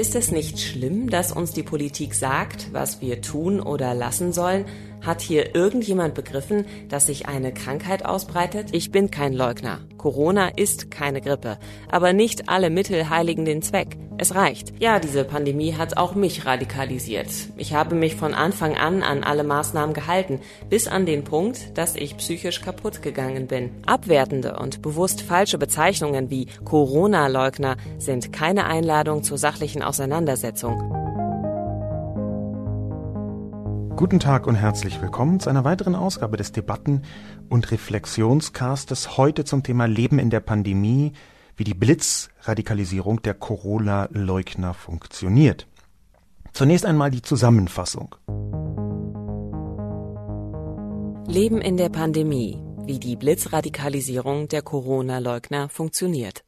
Ist es nicht schlimm, dass uns die Politik sagt, was wir tun oder lassen sollen? Hat hier irgendjemand begriffen, dass sich eine Krankheit ausbreitet? Ich bin kein Leugner. Corona ist keine Grippe. Aber nicht alle Mittel heiligen den Zweck. Es reicht. Ja, diese Pandemie hat auch mich radikalisiert. Ich habe mich von Anfang an an alle Maßnahmen gehalten, bis an den Punkt, dass ich psychisch kaputt gegangen bin. Abwertende und bewusst falsche Bezeichnungen wie Corona-Leugner sind keine Einladung zur sachlichen Auseinandersetzung. Guten Tag und herzlich willkommen zu einer weiteren Ausgabe des Debatten- und Reflexionscastes. Heute zum Thema Leben in der Pandemie, wie die Blitzradikalisierung der Corona-Leugner funktioniert. Zunächst einmal die Zusammenfassung. Leben in der Pandemie, wie die Blitzradikalisierung der Corona-Leugner funktioniert.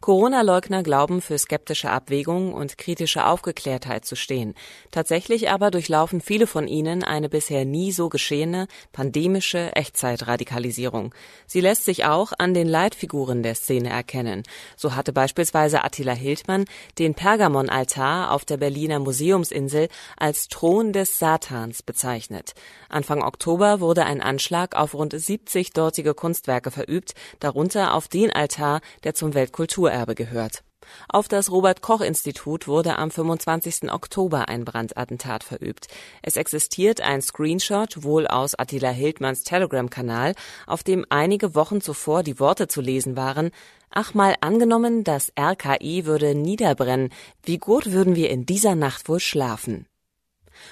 Corona-Leugner glauben für skeptische Abwägung und kritische Aufgeklärtheit zu stehen. Tatsächlich aber durchlaufen viele von ihnen eine bisher nie so geschehene pandemische Echtzeitradikalisierung. Sie lässt sich auch an den Leitfiguren der Szene erkennen. So hatte beispielsweise Attila Hildmann den Pergamon-Altar auf der Berliner Museumsinsel als Thron des Satans bezeichnet. Anfang Oktober wurde ein Anschlag auf rund 70 dortige Kunstwerke verübt, darunter auf den Altar, der zum Weltkulturerbe Kulturerbe gehört. Auf das Robert Koch Institut wurde am 25. Oktober ein Brandattentat verübt. Es existiert ein Screenshot wohl aus Attila Hildmanns Telegram-Kanal, auf dem einige Wochen zuvor die Worte zu lesen waren, Ach mal angenommen, das RKI würde niederbrennen, wie gut würden wir in dieser Nacht wohl schlafen?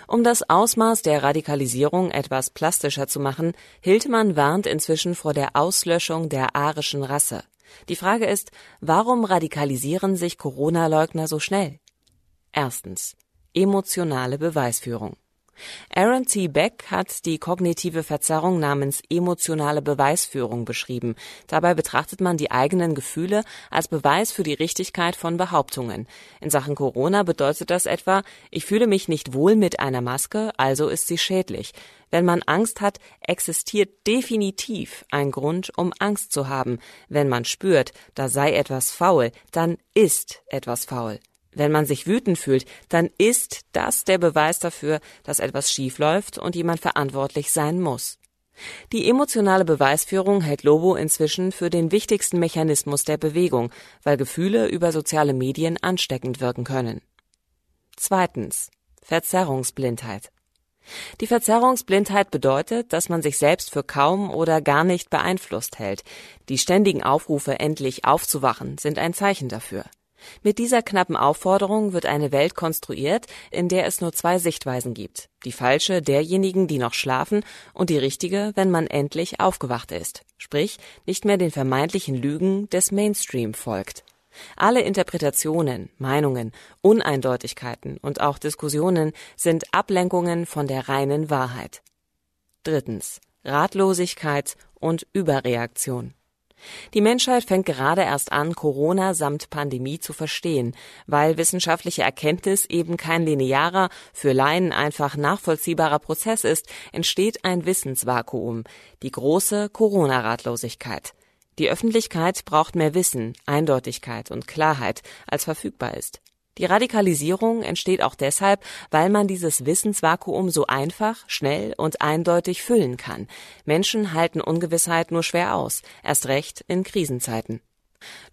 Um das Ausmaß der Radikalisierung etwas plastischer zu machen, Hildmann warnt inzwischen vor der Auslöschung der arischen Rasse. Die Frage ist, warum radikalisieren sich Corona-Leugner so schnell? Erstens. Emotionale Beweisführung. Aaron T. Beck hat die kognitive Verzerrung namens emotionale Beweisführung beschrieben. Dabei betrachtet man die eigenen Gefühle als Beweis für die Richtigkeit von Behauptungen. In Sachen Corona bedeutet das etwa, ich fühle mich nicht wohl mit einer Maske, also ist sie schädlich. Wenn man Angst hat, existiert definitiv ein Grund, um Angst zu haben. Wenn man spürt, da sei etwas faul, dann ist etwas faul. Wenn man sich wütend fühlt, dann ist das der Beweis dafür, dass etwas schief läuft und jemand verantwortlich sein muss. Die emotionale Beweisführung hält Lobo inzwischen für den wichtigsten Mechanismus der Bewegung, weil Gefühle über soziale Medien ansteckend wirken können. Zweitens. Verzerrungsblindheit. Die Verzerrungsblindheit bedeutet, dass man sich selbst für kaum oder gar nicht beeinflusst hält. Die ständigen Aufrufe, endlich aufzuwachen, sind ein Zeichen dafür. Mit dieser knappen Aufforderung wird eine Welt konstruiert, in der es nur zwei Sichtweisen gibt. Die falsche derjenigen, die noch schlafen, und die richtige, wenn man endlich aufgewacht ist. Sprich, nicht mehr den vermeintlichen Lügen des Mainstream folgt. Alle Interpretationen, Meinungen, Uneindeutigkeiten und auch Diskussionen sind Ablenkungen von der reinen Wahrheit. Drittens. Ratlosigkeit und Überreaktion. Die Menschheit fängt gerade erst an, Corona samt Pandemie zu verstehen, weil wissenschaftliche Erkenntnis eben kein linearer, für Laien einfach nachvollziehbarer Prozess ist, entsteht ein Wissensvakuum, die große Corona-Ratlosigkeit. Die Öffentlichkeit braucht mehr Wissen, Eindeutigkeit und Klarheit, als verfügbar ist. Die Radikalisierung entsteht auch deshalb, weil man dieses Wissensvakuum so einfach, schnell und eindeutig füllen kann. Menschen halten Ungewissheit nur schwer aus, erst recht in Krisenzeiten.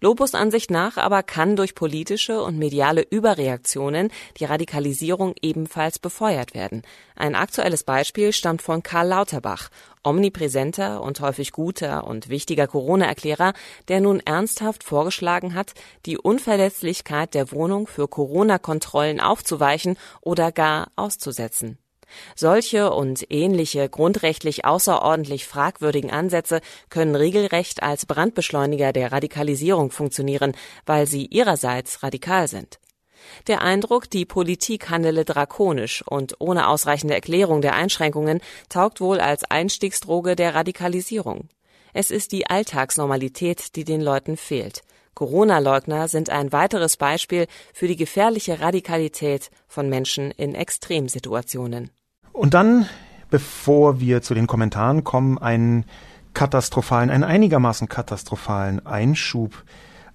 Lobos Ansicht nach aber kann durch politische und mediale Überreaktionen die Radikalisierung ebenfalls befeuert werden. Ein aktuelles Beispiel stammt von Karl Lauterbach, omnipräsenter und häufig guter und wichtiger Corona-Erklärer, der nun ernsthaft vorgeschlagen hat, die Unverletzlichkeit der Wohnung für Corona-Kontrollen aufzuweichen oder gar auszusetzen. Solche und ähnliche grundrechtlich außerordentlich fragwürdigen Ansätze können regelrecht als Brandbeschleuniger der Radikalisierung funktionieren, weil sie ihrerseits radikal sind. Der Eindruck, die Politik handele drakonisch und ohne ausreichende Erklärung der Einschränkungen, taugt wohl als Einstiegsdroge der Radikalisierung. Es ist die Alltagsnormalität, die den Leuten fehlt. Corona-Leugner sind ein weiteres Beispiel für die gefährliche Radikalität von Menschen in Extremsituationen. Und dann, bevor wir zu den Kommentaren kommen, einen katastrophalen, einen einigermaßen katastrophalen Einschub.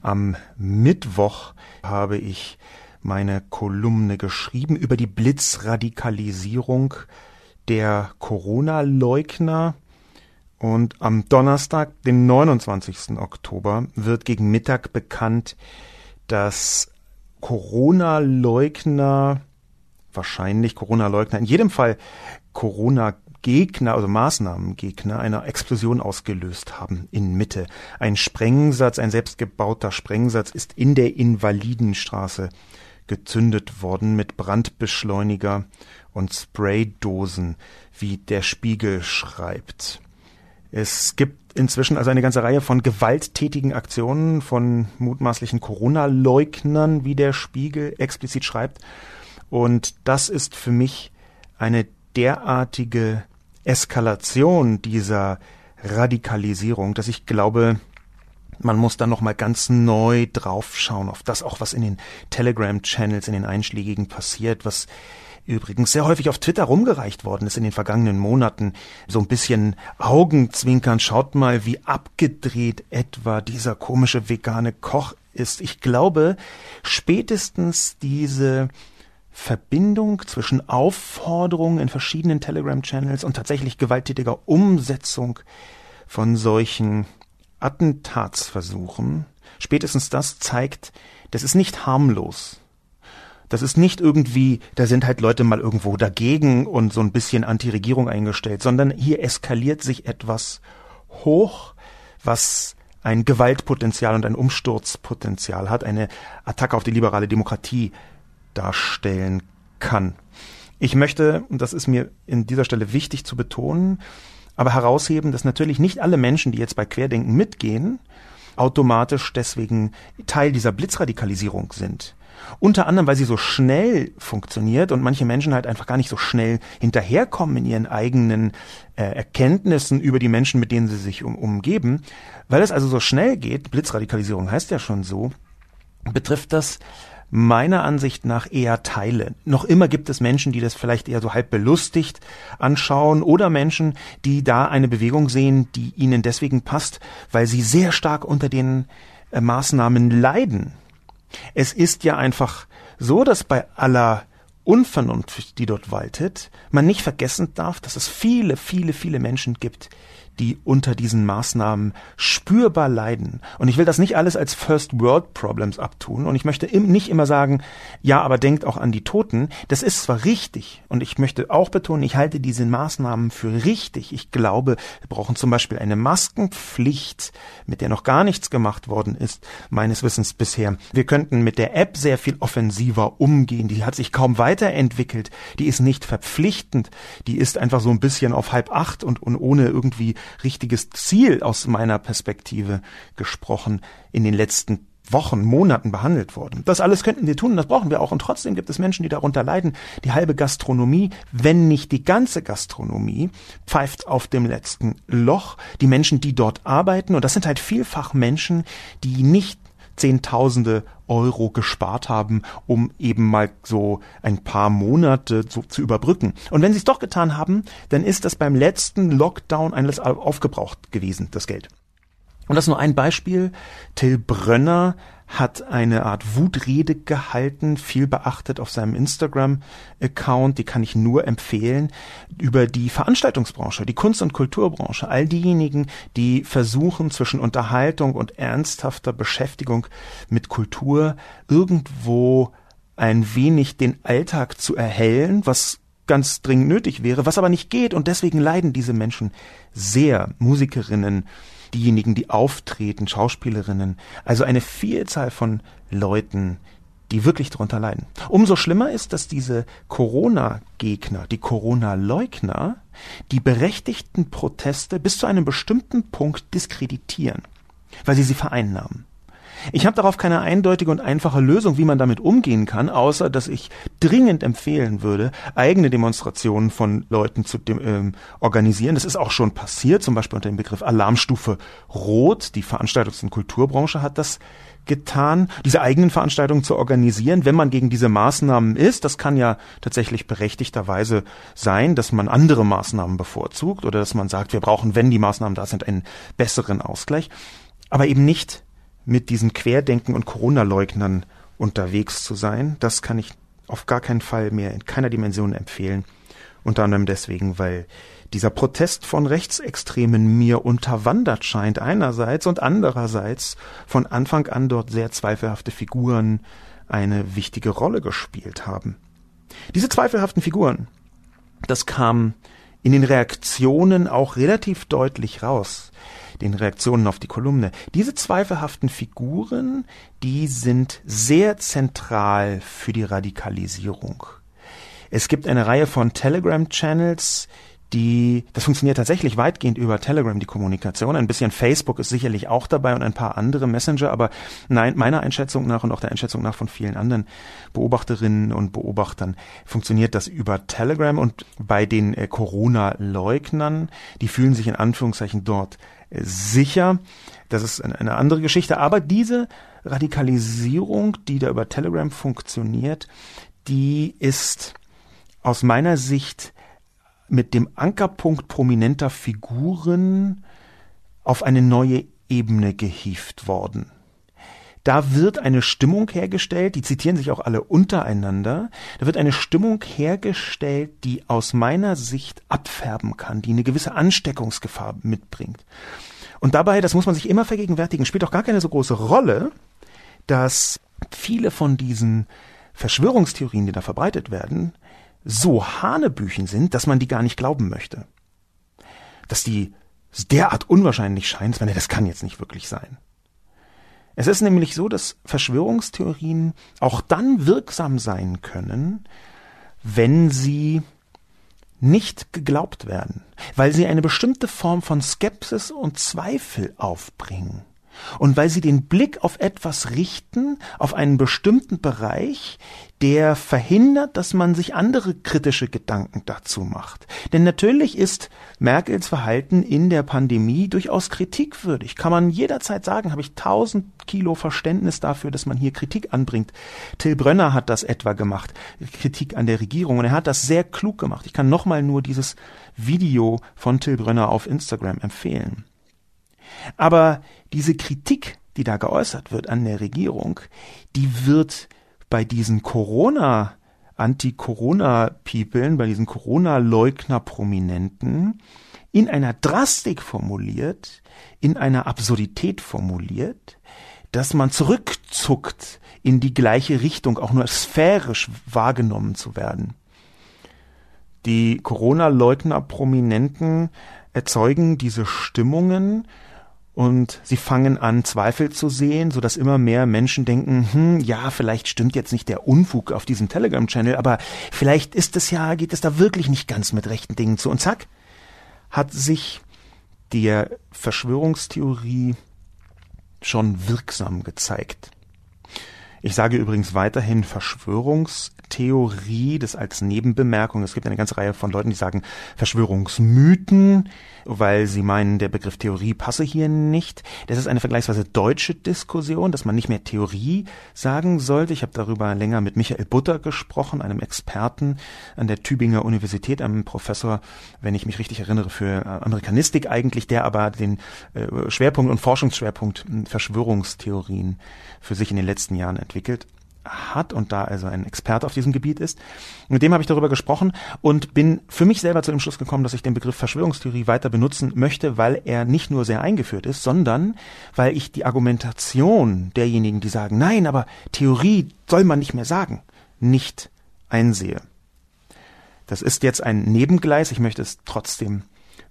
Am Mittwoch habe ich meine Kolumne geschrieben über die Blitzradikalisierung der Corona-Leugner. Und am Donnerstag, den 29. Oktober, wird gegen Mittag bekannt, dass Corona-Leugner, wahrscheinlich Corona-Leugner, in jedem Fall Corona-Gegner, also Maßnahmengegner, eine Explosion ausgelöst haben in Mitte. Ein Sprengsatz, ein selbstgebauter Sprengsatz ist in der Invalidenstraße gezündet worden mit Brandbeschleuniger und Spraydosen, wie der Spiegel schreibt. Es gibt inzwischen also eine ganze Reihe von gewalttätigen Aktionen von mutmaßlichen Corona-Leugnern, wie der Spiegel explizit schreibt. Und das ist für mich eine derartige Eskalation dieser Radikalisierung, dass ich glaube, man muss da noch mal ganz neu draufschauen auf das auch was in den Telegram Channels in den einschlägigen passiert, was übrigens sehr häufig auf Twitter rumgereicht worden ist in den vergangenen Monaten. So ein bisschen Augenzwinkern, schaut mal, wie abgedreht etwa dieser komische vegane Koch ist. Ich glaube, spätestens diese Verbindung zwischen Aufforderungen in verschiedenen Telegram-Channels und tatsächlich gewalttätiger Umsetzung von solchen Attentatsversuchen, spätestens das zeigt, das ist nicht harmlos. Das ist nicht irgendwie, da sind halt Leute mal irgendwo dagegen und so ein bisschen Anti-Regierung eingestellt, sondern hier eskaliert sich etwas hoch, was ein Gewaltpotenzial und ein Umsturzpotenzial hat, eine Attacke auf die liberale Demokratie darstellen kann. Ich möchte, und das ist mir in dieser Stelle wichtig zu betonen, aber herausheben, dass natürlich nicht alle Menschen, die jetzt bei Querdenken mitgehen, automatisch deswegen Teil dieser Blitzradikalisierung sind. Unter anderem, weil sie so schnell funktioniert und manche Menschen halt einfach gar nicht so schnell hinterherkommen in ihren eigenen äh, Erkenntnissen über die Menschen, mit denen sie sich um, umgeben. Weil es also so schnell geht, Blitzradikalisierung heißt ja schon so, betrifft das meiner Ansicht nach eher Teile. Noch immer gibt es Menschen, die das vielleicht eher so halb belustigt anschauen oder Menschen, die da eine Bewegung sehen, die ihnen deswegen passt, weil sie sehr stark unter den äh, Maßnahmen leiden. Es ist ja einfach so, dass bei aller Unvernunft, die dort waltet, man nicht vergessen darf, dass es viele, viele, viele Menschen gibt, die unter diesen Maßnahmen spürbar leiden. Und ich will das nicht alles als First World Problems abtun. Und ich möchte nicht immer sagen, ja, aber denkt auch an die Toten. Das ist zwar richtig. Und ich möchte auch betonen, ich halte diese Maßnahmen für richtig. Ich glaube, wir brauchen zum Beispiel eine Maskenpflicht, mit der noch gar nichts gemacht worden ist, meines Wissens bisher. Wir könnten mit der App sehr viel offensiver umgehen. Die hat sich kaum weiterentwickelt. Die ist nicht verpflichtend. Die ist einfach so ein bisschen auf halb acht und, und ohne irgendwie richtiges Ziel aus meiner Perspektive gesprochen in den letzten Wochen, Monaten behandelt worden. Das alles könnten wir tun, das brauchen wir auch. Und trotzdem gibt es Menschen, die darunter leiden. Die halbe Gastronomie, wenn nicht die ganze Gastronomie, pfeift auf dem letzten Loch. Die Menschen, die dort arbeiten, und das sind halt vielfach Menschen, die nicht Zehntausende Euro gespart haben, um eben mal so ein paar Monate so zu überbrücken. Und wenn sie es doch getan haben, dann ist das beim letzten Lockdown alles aufgebraucht gewesen, das Geld. Und das ist nur ein Beispiel. Till Brönner hat eine Art Wutrede gehalten, viel beachtet auf seinem Instagram-Account, die kann ich nur empfehlen, über die Veranstaltungsbranche, die Kunst- und Kulturbranche, all diejenigen, die versuchen zwischen Unterhaltung und ernsthafter Beschäftigung mit Kultur irgendwo ein wenig den Alltag zu erhellen, was ganz dringend nötig wäre, was aber nicht geht und deswegen leiden diese Menschen sehr. Musikerinnen, diejenigen, die auftreten, Schauspielerinnen, also eine Vielzahl von Leuten, die wirklich darunter leiden. Umso schlimmer ist, dass diese Corona-Gegner, die Corona-Leugner, die berechtigten Proteste bis zu einem bestimmten Punkt diskreditieren, weil sie sie vereinnahmen. Ich habe darauf keine eindeutige und einfache Lösung, wie man damit umgehen kann, außer dass ich dringend empfehlen würde, eigene Demonstrationen von Leuten zu dem, ähm, organisieren. Das ist auch schon passiert, zum Beispiel unter dem Begriff Alarmstufe Rot. Die Veranstaltungs- und Kulturbranche hat das getan, diese eigenen Veranstaltungen zu organisieren, wenn man gegen diese Maßnahmen ist. Das kann ja tatsächlich berechtigterweise sein, dass man andere Maßnahmen bevorzugt oder dass man sagt, wir brauchen, wenn die Maßnahmen da sind, einen besseren Ausgleich. Aber eben nicht mit diesen Querdenken und Corona-Leugnern unterwegs zu sein. Das kann ich auf gar keinen Fall mehr in keiner Dimension empfehlen. Unter anderem deswegen, weil dieser Protest von Rechtsextremen mir unterwandert scheint einerseits und andererseits von Anfang an dort sehr zweifelhafte Figuren eine wichtige Rolle gespielt haben. Diese zweifelhaften Figuren, das kam in den Reaktionen auch relativ deutlich raus, den Reaktionen auf die Kolumne. Diese zweifelhaften Figuren, die sind sehr zentral für die Radikalisierung. Es gibt eine Reihe von Telegram-Channels, die, das funktioniert tatsächlich weitgehend über Telegram, die Kommunikation. Ein bisschen Facebook ist sicherlich auch dabei und ein paar andere Messenger, aber nein, meiner Einschätzung nach und auch der Einschätzung nach von vielen anderen Beobachterinnen und Beobachtern funktioniert das über Telegram und bei den äh, Corona-Leugnern, die fühlen sich in Anführungszeichen dort sicher. Das ist eine, andere Geschichte, aber diese Radikalisierung, die da über Telegram funktioniert, die ist aus meiner Sicht mit dem Ankerpunkt prominenter Figuren auf eine neue Ebene gehieft worden. Da wird eine Stimmung hergestellt, die zitieren sich auch alle untereinander, da wird eine Stimmung hergestellt, die aus meiner Sicht abfärben kann, die eine gewisse Ansteckungsgefahr mitbringt. Und dabei, das muss man sich immer vergegenwärtigen, spielt auch gar keine so große Rolle, dass viele von diesen Verschwörungstheorien, die da verbreitet werden, so Hanebüchen sind, dass man die gar nicht glauben möchte. Dass die derart unwahrscheinlich scheint, das kann jetzt nicht wirklich sein. Es ist nämlich so, dass Verschwörungstheorien auch dann wirksam sein können, wenn sie nicht geglaubt werden, weil sie eine bestimmte Form von Skepsis und Zweifel aufbringen und weil sie den Blick auf etwas richten, auf einen bestimmten Bereich, der verhindert, dass man sich andere kritische Gedanken dazu macht. Denn natürlich ist Merkels Verhalten in der Pandemie durchaus kritikwürdig. Kann man jederzeit sagen, habe ich tausend Kilo Verständnis dafür, dass man hier Kritik anbringt. Till Brönner hat das etwa gemacht, Kritik an der Regierung, und er hat das sehr klug gemacht. Ich kann nochmal nur dieses Video von Till Brönner auf Instagram empfehlen. Aber diese Kritik, die da geäußert wird an der Regierung, die wird bei diesen Corona Anti-Corona-Peoplen, bei diesen Corona-Leugner-Prominenten in einer Drastik formuliert, in einer Absurdität formuliert, dass man zurückzuckt in die gleiche Richtung, auch nur sphärisch wahrgenommen zu werden. Die Corona-Leugner-Prominenten erzeugen diese Stimmungen, und sie fangen an, Zweifel zu sehen, so dass immer mehr Menschen denken, hm, ja, vielleicht stimmt jetzt nicht der Unfug auf diesem Telegram-Channel, aber vielleicht ist es ja, geht es da wirklich nicht ganz mit rechten Dingen zu. Und zack, hat sich der Verschwörungstheorie schon wirksam gezeigt. Ich sage übrigens weiterhin Verschwörungstheorie, das als Nebenbemerkung. Es gibt eine ganze Reihe von Leuten, die sagen Verschwörungsmythen weil sie meinen, der Begriff Theorie passe hier nicht. Das ist eine vergleichsweise deutsche Diskussion, dass man nicht mehr Theorie sagen sollte. Ich habe darüber länger mit Michael Butter gesprochen, einem Experten an der Tübinger Universität, einem Professor, wenn ich mich richtig erinnere, für äh, Amerikanistik eigentlich, der aber den äh, Schwerpunkt und Forschungsschwerpunkt hm, Verschwörungstheorien für sich in den letzten Jahren entwickelt hat und da also ein Experte auf diesem Gebiet ist. Mit dem habe ich darüber gesprochen und bin für mich selber zu dem Schluss gekommen, dass ich den Begriff Verschwörungstheorie weiter benutzen möchte, weil er nicht nur sehr eingeführt ist, sondern weil ich die Argumentation derjenigen, die sagen, nein, aber Theorie soll man nicht mehr sagen, nicht einsehe. Das ist jetzt ein Nebengleis, ich möchte es trotzdem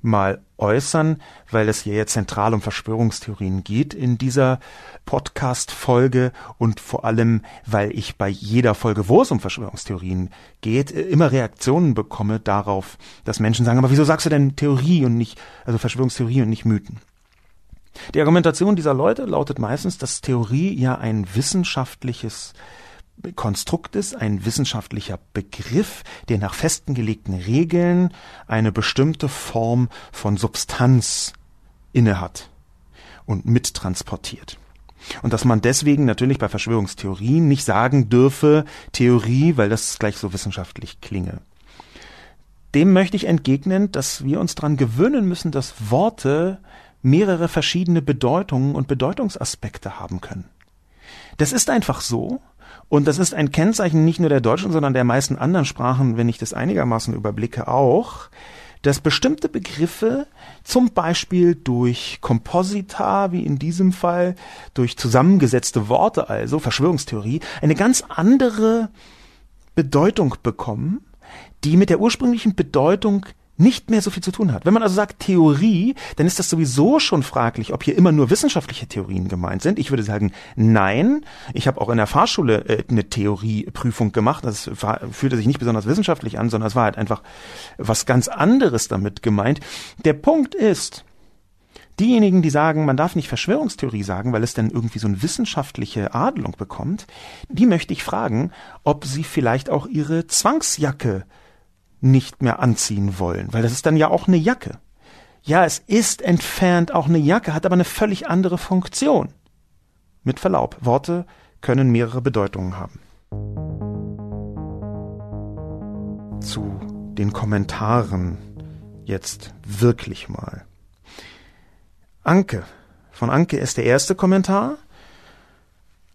mal äußern, weil es hier jetzt zentral um Verschwörungstheorien geht in dieser Podcast-Folge und vor allem, weil ich bei jeder Folge, wo es um Verschwörungstheorien geht, immer Reaktionen bekomme darauf, dass Menschen sagen, aber wieso sagst du denn Theorie und nicht, also Verschwörungstheorie und nicht Mythen? Die Argumentation dieser Leute lautet meistens, dass Theorie ja ein wissenschaftliches Konstrukt ist, ein wissenschaftlicher Begriff, der nach festgelegten Regeln eine bestimmte Form von Substanz innehat und mittransportiert. Und dass man deswegen natürlich bei Verschwörungstheorien nicht sagen dürfe, Theorie, weil das gleich so wissenschaftlich klinge. Dem möchte ich entgegnen, dass wir uns daran gewöhnen müssen, dass Worte mehrere verschiedene Bedeutungen und Bedeutungsaspekte haben können. Das ist einfach so. Und das ist ein Kennzeichen nicht nur der deutschen, sondern der meisten anderen Sprachen, wenn ich das einigermaßen überblicke, auch, dass bestimmte Begriffe zum Beispiel durch Komposita, wie in diesem Fall, durch zusammengesetzte Worte also, Verschwörungstheorie, eine ganz andere Bedeutung bekommen, die mit der ursprünglichen Bedeutung nicht mehr so viel zu tun hat. Wenn man also sagt Theorie, dann ist das sowieso schon fraglich, ob hier immer nur wissenschaftliche Theorien gemeint sind. Ich würde sagen, nein. Ich habe auch in der Fahrschule äh, eine Theorieprüfung gemacht. Das war, fühlte sich nicht besonders wissenschaftlich an, sondern es war halt einfach was ganz anderes damit gemeint. Der Punkt ist, diejenigen, die sagen, man darf nicht Verschwörungstheorie sagen, weil es dann irgendwie so eine wissenschaftliche Adelung bekommt, die möchte ich fragen, ob sie vielleicht auch ihre Zwangsjacke nicht mehr anziehen wollen, weil das ist dann ja auch eine Jacke. Ja, es ist entfernt auch eine Jacke, hat aber eine völlig andere Funktion. Mit Verlaub, Worte können mehrere Bedeutungen haben. Zu den Kommentaren jetzt wirklich mal. Anke. Von Anke ist der erste Kommentar.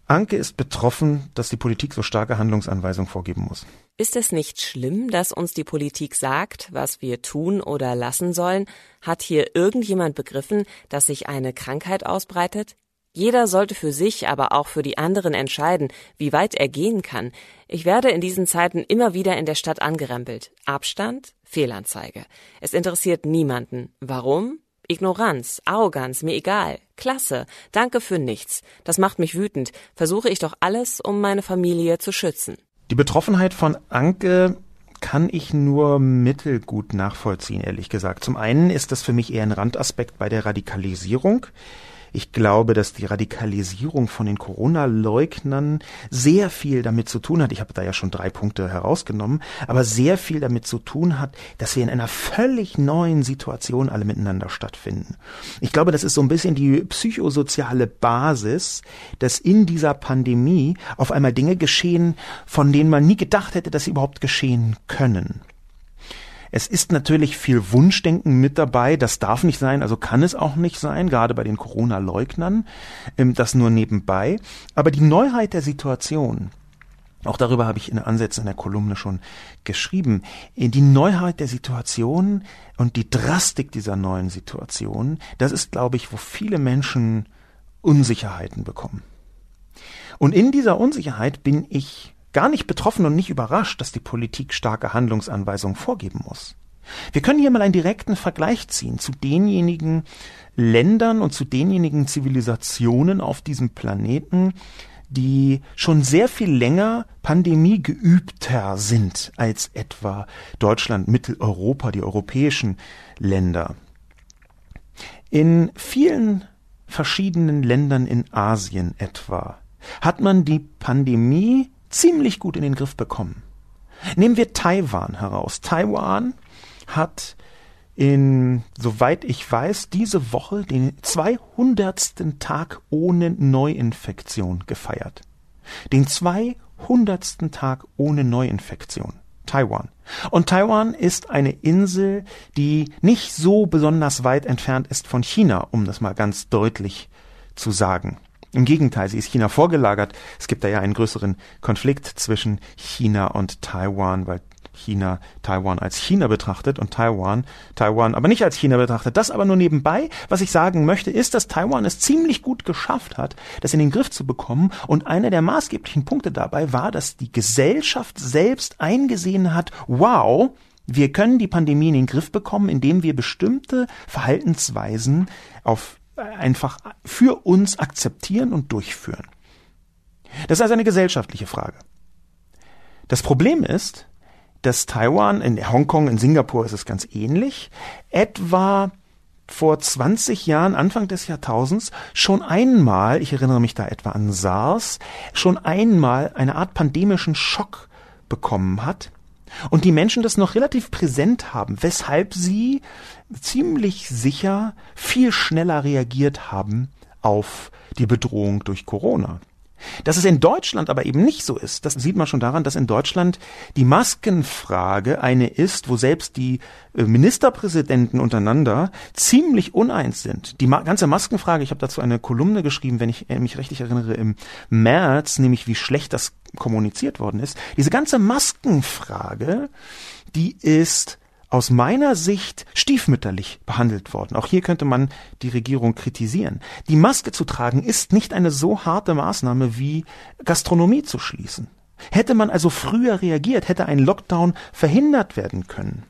Anke ist betroffen, dass die Politik so starke Handlungsanweisungen vorgeben muss. Ist es nicht schlimm, dass uns die Politik sagt, was wir tun oder lassen sollen? Hat hier irgendjemand begriffen, dass sich eine Krankheit ausbreitet? Jeder sollte für sich, aber auch für die anderen entscheiden, wie weit er gehen kann. Ich werde in diesen Zeiten immer wieder in der Stadt angerempelt. Abstand? Fehlanzeige. Es interessiert niemanden. Warum? Ignoranz, Arroganz, mir egal. Klasse, danke für nichts. Das macht mich wütend. Versuche ich doch alles, um meine Familie zu schützen. Die Betroffenheit von Anke kann ich nur mittelgut nachvollziehen, ehrlich gesagt. Zum einen ist das für mich eher ein Randaspekt bei der Radikalisierung. Ich glaube, dass die Radikalisierung von den Corona-Leugnern sehr viel damit zu tun hat. Ich habe da ja schon drei Punkte herausgenommen, aber sehr viel damit zu tun hat, dass wir in einer völlig neuen Situation alle miteinander stattfinden. Ich glaube, das ist so ein bisschen die psychosoziale Basis, dass in dieser Pandemie auf einmal Dinge geschehen, von denen man nie gedacht hätte, dass sie überhaupt geschehen können. Es ist natürlich viel Wunschdenken mit dabei. Das darf nicht sein, also kann es auch nicht sein, gerade bei den Corona-Leugnern. Ähm, das nur nebenbei. Aber die Neuheit der Situation, auch darüber habe ich in Ansätzen in der Kolumne schon geschrieben. Äh, die Neuheit der Situation und die Drastik dieser neuen Situation, das ist, glaube ich, wo viele Menschen Unsicherheiten bekommen. Und in dieser Unsicherheit bin ich gar nicht betroffen und nicht überrascht, dass die Politik starke Handlungsanweisungen vorgeben muss. Wir können hier mal einen direkten Vergleich ziehen zu denjenigen Ländern und zu denjenigen Zivilisationen auf diesem Planeten, die schon sehr viel länger Pandemie geübter sind als etwa Deutschland, Mitteleuropa, die europäischen Länder. In vielen verschiedenen Ländern in Asien etwa hat man die Pandemie ziemlich gut in den Griff bekommen. Nehmen wir Taiwan heraus. Taiwan hat in, soweit ich weiß, diese Woche den 200. Tag ohne Neuinfektion gefeiert. Den 200. Tag ohne Neuinfektion. Taiwan. Und Taiwan ist eine Insel, die nicht so besonders weit entfernt ist von China, um das mal ganz deutlich zu sagen. Im Gegenteil, sie ist China vorgelagert. Es gibt da ja einen größeren Konflikt zwischen China und Taiwan, weil China Taiwan als China betrachtet und Taiwan Taiwan aber nicht als China betrachtet. Das aber nur nebenbei. Was ich sagen möchte, ist, dass Taiwan es ziemlich gut geschafft hat, das in den Griff zu bekommen. Und einer der maßgeblichen Punkte dabei war, dass die Gesellschaft selbst eingesehen hat, wow, wir können die Pandemie in den Griff bekommen, indem wir bestimmte Verhaltensweisen auf einfach für uns akzeptieren und durchführen. Das ist also eine gesellschaftliche Frage. Das Problem ist, dass Taiwan, in Hongkong, in Singapur ist es ganz ähnlich, etwa vor 20 Jahren, Anfang des Jahrtausends, schon einmal, ich erinnere mich da etwa an SARS, schon einmal eine Art pandemischen Schock bekommen hat und die Menschen das noch relativ präsent haben, weshalb sie ziemlich sicher viel schneller reagiert haben auf die Bedrohung durch Corona. Dass es in Deutschland aber eben nicht so ist, das sieht man schon daran, dass in Deutschland die Maskenfrage eine ist, wo selbst die äh, Ministerpräsidenten untereinander ziemlich uneins sind. Die ganze Maskenfrage, ich habe dazu eine Kolumne geschrieben, wenn ich äh, mich richtig erinnere, im März, nämlich wie schlecht das kommuniziert worden ist. Diese ganze Maskenfrage, die ist aus meiner Sicht stiefmütterlich behandelt worden. Auch hier könnte man die Regierung kritisieren. Die Maske zu tragen ist nicht eine so harte Maßnahme wie Gastronomie zu schließen. Hätte man also früher reagiert, hätte ein Lockdown verhindert werden können.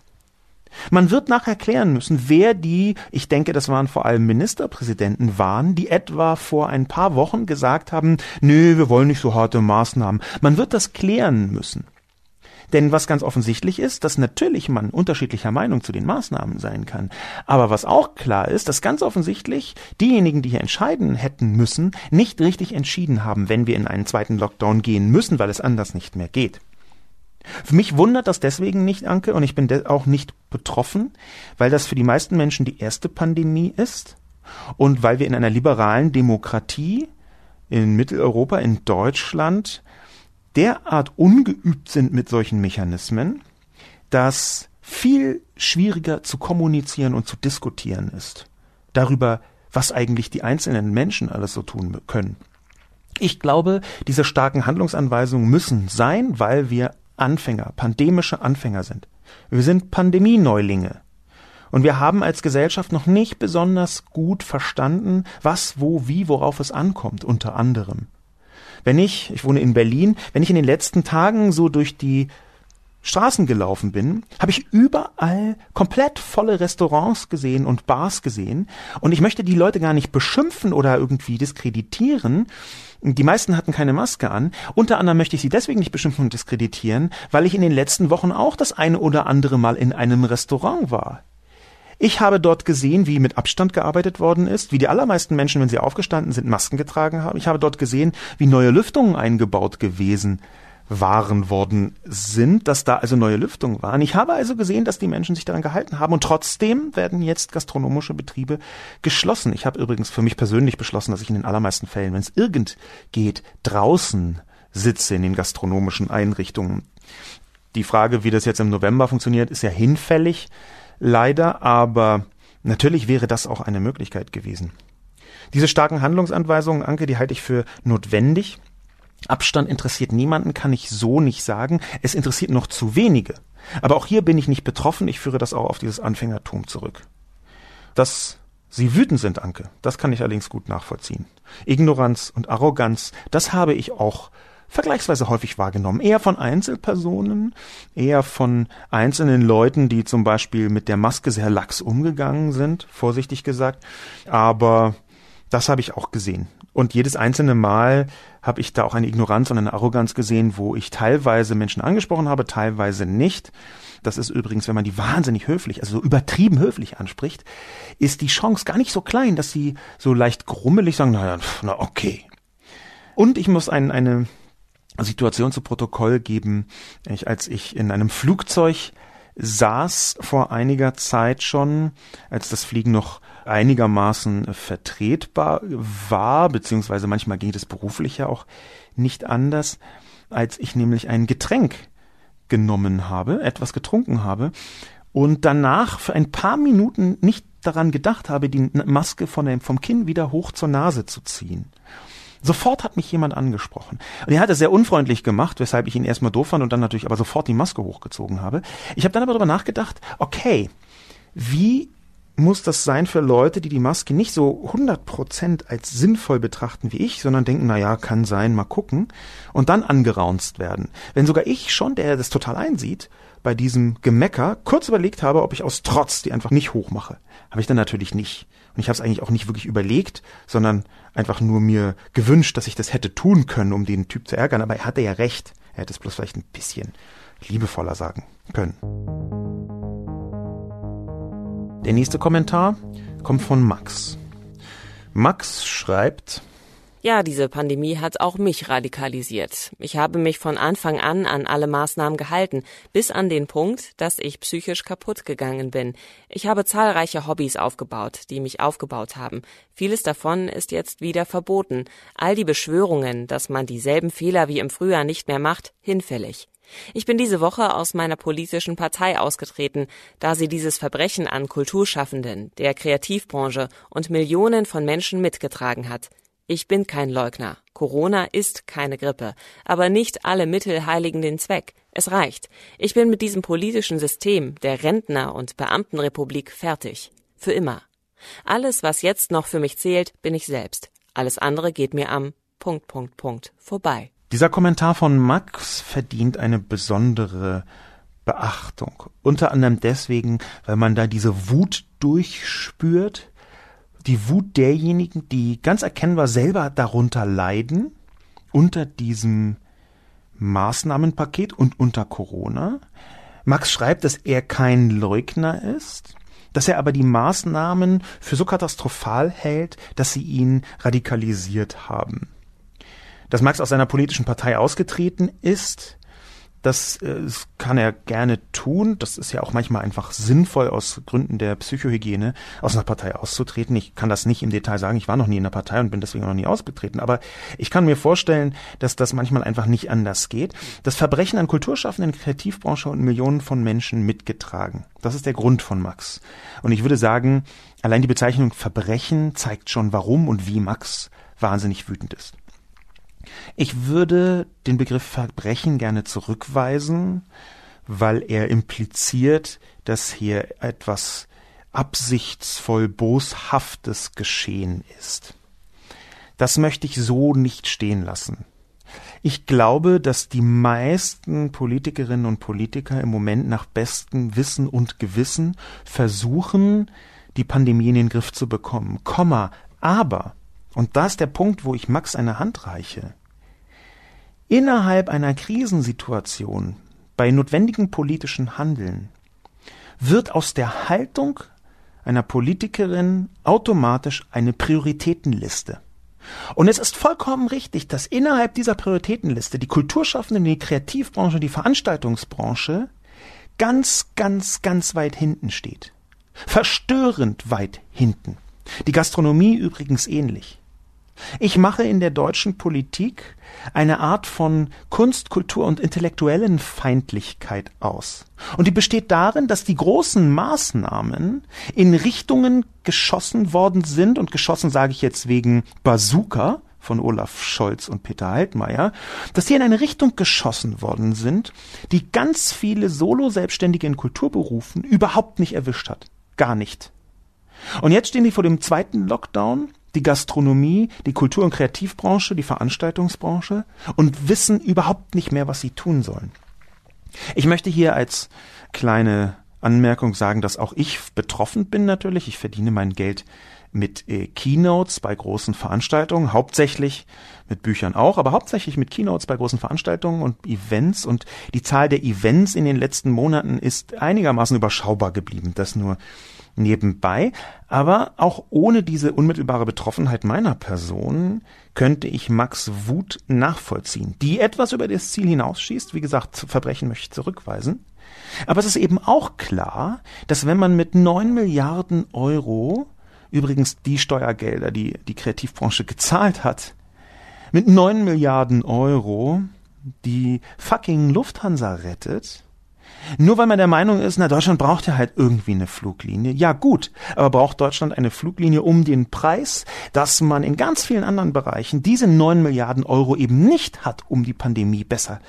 Man wird nachher klären müssen, wer die, ich denke, das waren vor allem Ministerpräsidenten waren, die etwa vor ein paar Wochen gesagt haben, nö, wir wollen nicht so harte Maßnahmen. Man wird das klären müssen. Denn was ganz offensichtlich ist, dass natürlich man unterschiedlicher Meinung zu den Maßnahmen sein kann. Aber was auch klar ist, dass ganz offensichtlich diejenigen, die hier entscheiden hätten müssen, nicht richtig entschieden haben, wenn wir in einen zweiten Lockdown gehen müssen, weil es anders nicht mehr geht. Für mich wundert das deswegen nicht, Anke, und ich bin auch nicht betroffen, weil das für die meisten Menschen die erste Pandemie ist und weil wir in einer liberalen Demokratie in Mitteleuropa, in Deutschland derart ungeübt sind mit solchen Mechanismen, dass viel schwieriger zu kommunizieren und zu diskutieren ist darüber, was eigentlich die einzelnen Menschen alles so tun können. Ich glaube, diese starken Handlungsanweisungen müssen sein, weil wir Anfänger, pandemische Anfänger sind. Wir sind Pandemieneulinge. Und wir haben als Gesellschaft noch nicht besonders gut verstanden, was, wo, wie, worauf es ankommt, unter anderem. Wenn ich, ich wohne in Berlin, wenn ich in den letzten Tagen so durch die Straßen gelaufen bin, habe ich überall komplett volle Restaurants gesehen und Bars gesehen. Und ich möchte die Leute gar nicht beschimpfen oder irgendwie diskreditieren. Die meisten hatten keine Maske an. Unter anderem möchte ich sie deswegen nicht beschimpfen und diskreditieren, weil ich in den letzten Wochen auch das eine oder andere Mal in einem Restaurant war. Ich habe dort gesehen, wie mit Abstand gearbeitet worden ist, wie die allermeisten Menschen, wenn sie aufgestanden sind, Masken getragen haben. Ich habe dort gesehen, wie neue Lüftungen eingebaut gewesen waren worden sind, dass da also neue Lüftungen waren. Ich habe also gesehen, dass die Menschen sich daran gehalten haben und trotzdem werden jetzt gastronomische Betriebe geschlossen. Ich habe übrigens für mich persönlich beschlossen, dass ich in den allermeisten Fällen, wenn es irgend geht, draußen sitze in den gastronomischen Einrichtungen. Die Frage, wie das jetzt im November funktioniert, ist ja hinfällig leider, aber natürlich wäre das auch eine Möglichkeit gewesen. Diese starken Handlungsanweisungen, Anke, die halte ich für notwendig. Abstand interessiert niemanden, kann ich so nicht sagen. Es interessiert noch zu wenige. Aber auch hier bin ich nicht betroffen. Ich führe das auch auf dieses Anfängertum zurück. Dass Sie wütend sind, Anke, das kann ich allerdings gut nachvollziehen. Ignoranz und Arroganz, das habe ich auch vergleichsweise häufig wahrgenommen. Eher von Einzelpersonen, eher von einzelnen Leuten, die zum Beispiel mit der Maske sehr lax umgegangen sind, vorsichtig gesagt. Aber das habe ich auch gesehen. Und jedes einzelne Mal habe ich da auch eine Ignoranz und eine Arroganz gesehen, wo ich teilweise Menschen angesprochen habe, teilweise nicht. Das ist übrigens, wenn man die wahnsinnig höflich, also so übertrieben höflich anspricht, ist die Chance gar nicht so klein, dass sie so leicht grummelig sagen, naja, na okay. Und ich muss ein, eine Situation zu Protokoll geben, ich, als ich in einem Flugzeug saß vor einiger Zeit schon, als das Fliegen noch einigermaßen vertretbar war, beziehungsweise manchmal ging es beruflich ja auch nicht anders, als ich nämlich ein Getränk genommen habe, etwas getrunken habe und danach für ein paar Minuten nicht daran gedacht habe, die Maske von dem, vom Kinn wieder hoch zur Nase zu ziehen. Sofort hat mich jemand angesprochen. Und er hat es sehr unfreundlich gemacht, weshalb ich ihn erstmal doof fand und dann natürlich aber sofort die Maske hochgezogen habe. Ich habe dann aber darüber nachgedacht, okay, wie muss das sein für Leute, die die Maske nicht so 100% als sinnvoll betrachten wie ich, sondern denken, na ja, kann sein, mal gucken, und dann angeraunzt werden. Wenn sogar ich schon, der das total einsieht, bei diesem Gemecker kurz überlegt habe, ob ich aus Trotz die einfach nicht hochmache. Habe ich dann natürlich nicht. Und ich habe es eigentlich auch nicht wirklich überlegt, sondern einfach nur mir gewünscht, dass ich das hätte tun können, um den Typ zu ärgern. Aber er hatte ja recht. Er hätte es bloß vielleicht ein bisschen liebevoller sagen können. Der nächste Kommentar kommt von Max. Max schreibt, ja, diese Pandemie hat auch mich radikalisiert. Ich habe mich von Anfang an an alle Maßnahmen gehalten, bis an den Punkt, dass ich psychisch kaputt gegangen bin. Ich habe zahlreiche Hobbys aufgebaut, die mich aufgebaut haben. Vieles davon ist jetzt wieder verboten. All die Beschwörungen, dass man dieselben Fehler wie im Frühjahr nicht mehr macht, hinfällig. Ich bin diese Woche aus meiner politischen Partei ausgetreten, da sie dieses Verbrechen an Kulturschaffenden, der Kreativbranche und Millionen von Menschen mitgetragen hat. Ich bin kein Leugner. Corona ist keine Grippe. Aber nicht alle Mittel heiligen den Zweck. Es reicht. Ich bin mit diesem politischen System der Rentner- und Beamtenrepublik fertig. Für immer. Alles, was jetzt noch für mich zählt, bin ich selbst. Alles andere geht mir am Punkt, Punkt, Punkt vorbei. Dieser Kommentar von Max verdient eine besondere Beachtung. Unter anderem deswegen, weil man da diese Wut durchspürt, die Wut derjenigen, die ganz erkennbar selber darunter leiden, unter diesem Maßnahmenpaket und unter Corona. Max schreibt, dass er kein Leugner ist, dass er aber die Maßnahmen für so katastrophal hält, dass sie ihn radikalisiert haben. Dass Max aus seiner politischen Partei ausgetreten ist, das, äh, das kann er gerne tun. Das ist ja auch manchmal einfach sinnvoll aus Gründen der Psychohygiene, aus einer Partei auszutreten. Ich kann das nicht im Detail sagen. Ich war noch nie in der Partei und bin deswegen noch nie ausgetreten. Aber ich kann mir vorstellen, dass das manchmal einfach nicht anders geht. Das Verbrechen an Kulturschaffenden, Kreativbranche und Millionen von Menschen mitgetragen. Das ist der Grund von Max. Und ich würde sagen, allein die Bezeichnung Verbrechen zeigt schon, warum und wie Max wahnsinnig wütend ist. Ich würde den Begriff Verbrechen gerne zurückweisen, weil er impliziert, dass hier etwas absichtsvoll Boshaftes geschehen ist. Das möchte ich so nicht stehen lassen. Ich glaube, dass die meisten Politikerinnen und Politiker im Moment nach bestem Wissen und Gewissen versuchen, die Pandemie in den Griff zu bekommen. Komma, aber und da ist der Punkt, wo ich Max eine Hand reiche. Innerhalb einer Krisensituation, bei notwendigem politischen Handeln, wird aus der Haltung einer Politikerin automatisch eine Prioritätenliste. Und es ist vollkommen richtig, dass innerhalb dieser Prioritätenliste die Kulturschaffenden, die Kreativbranche, die Veranstaltungsbranche ganz, ganz, ganz weit hinten steht. Verstörend weit hinten. Die Gastronomie übrigens ähnlich. Ich mache in der deutschen Politik eine Art von Kunst, Kultur und intellektuellen Feindlichkeit aus. Und die besteht darin, dass die großen Maßnahmen in Richtungen geschossen worden sind, und geschossen sage ich jetzt wegen Bazooka von Olaf Scholz und Peter Altmaier, dass die in eine Richtung geschossen worden sind, die ganz viele Solo-Selbstständige in Kulturberufen überhaupt nicht erwischt hat. Gar nicht. Und jetzt stehen die vor dem zweiten Lockdown die Gastronomie, die Kultur- und Kreativbranche, die Veranstaltungsbranche und wissen überhaupt nicht mehr, was sie tun sollen. Ich möchte hier als kleine Anmerkung sagen, dass auch ich betroffen bin natürlich. Ich verdiene mein Geld mit äh, Keynotes bei großen Veranstaltungen, hauptsächlich mit Büchern auch, aber hauptsächlich mit Keynotes bei großen Veranstaltungen und Events. Und die Zahl der Events in den letzten Monaten ist einigermaßen überschaubar geblieben. Das nur nebenbei. Aber auch ohne diese unmittelbare Betroffenheit meiner Person könnte ich Max Wut nachvollziehen, die etwas über das Ziel hinausschießt. Wie gesagt, Verbrechen möchte ich zurückweisen. Aber es ist eben auch klar, dass wenn man mit neun Milliarden Euro, übrigens die Steuergelder, die die Kreativbranche gezahlt hat, mit neun Milliarden Euro die fucking Lufthansa rettet, nur weil man der Meinung ist, na, Deutschland braucht ja halt irgendwie eine Fluglinie. Ja, gut, aber braucht Deutschland eine Fluglinie um den Preis, dass man in ganz vielen anderen Bereichen diese neun Milliarden Euro eben nicht hat, um die Pandemie besser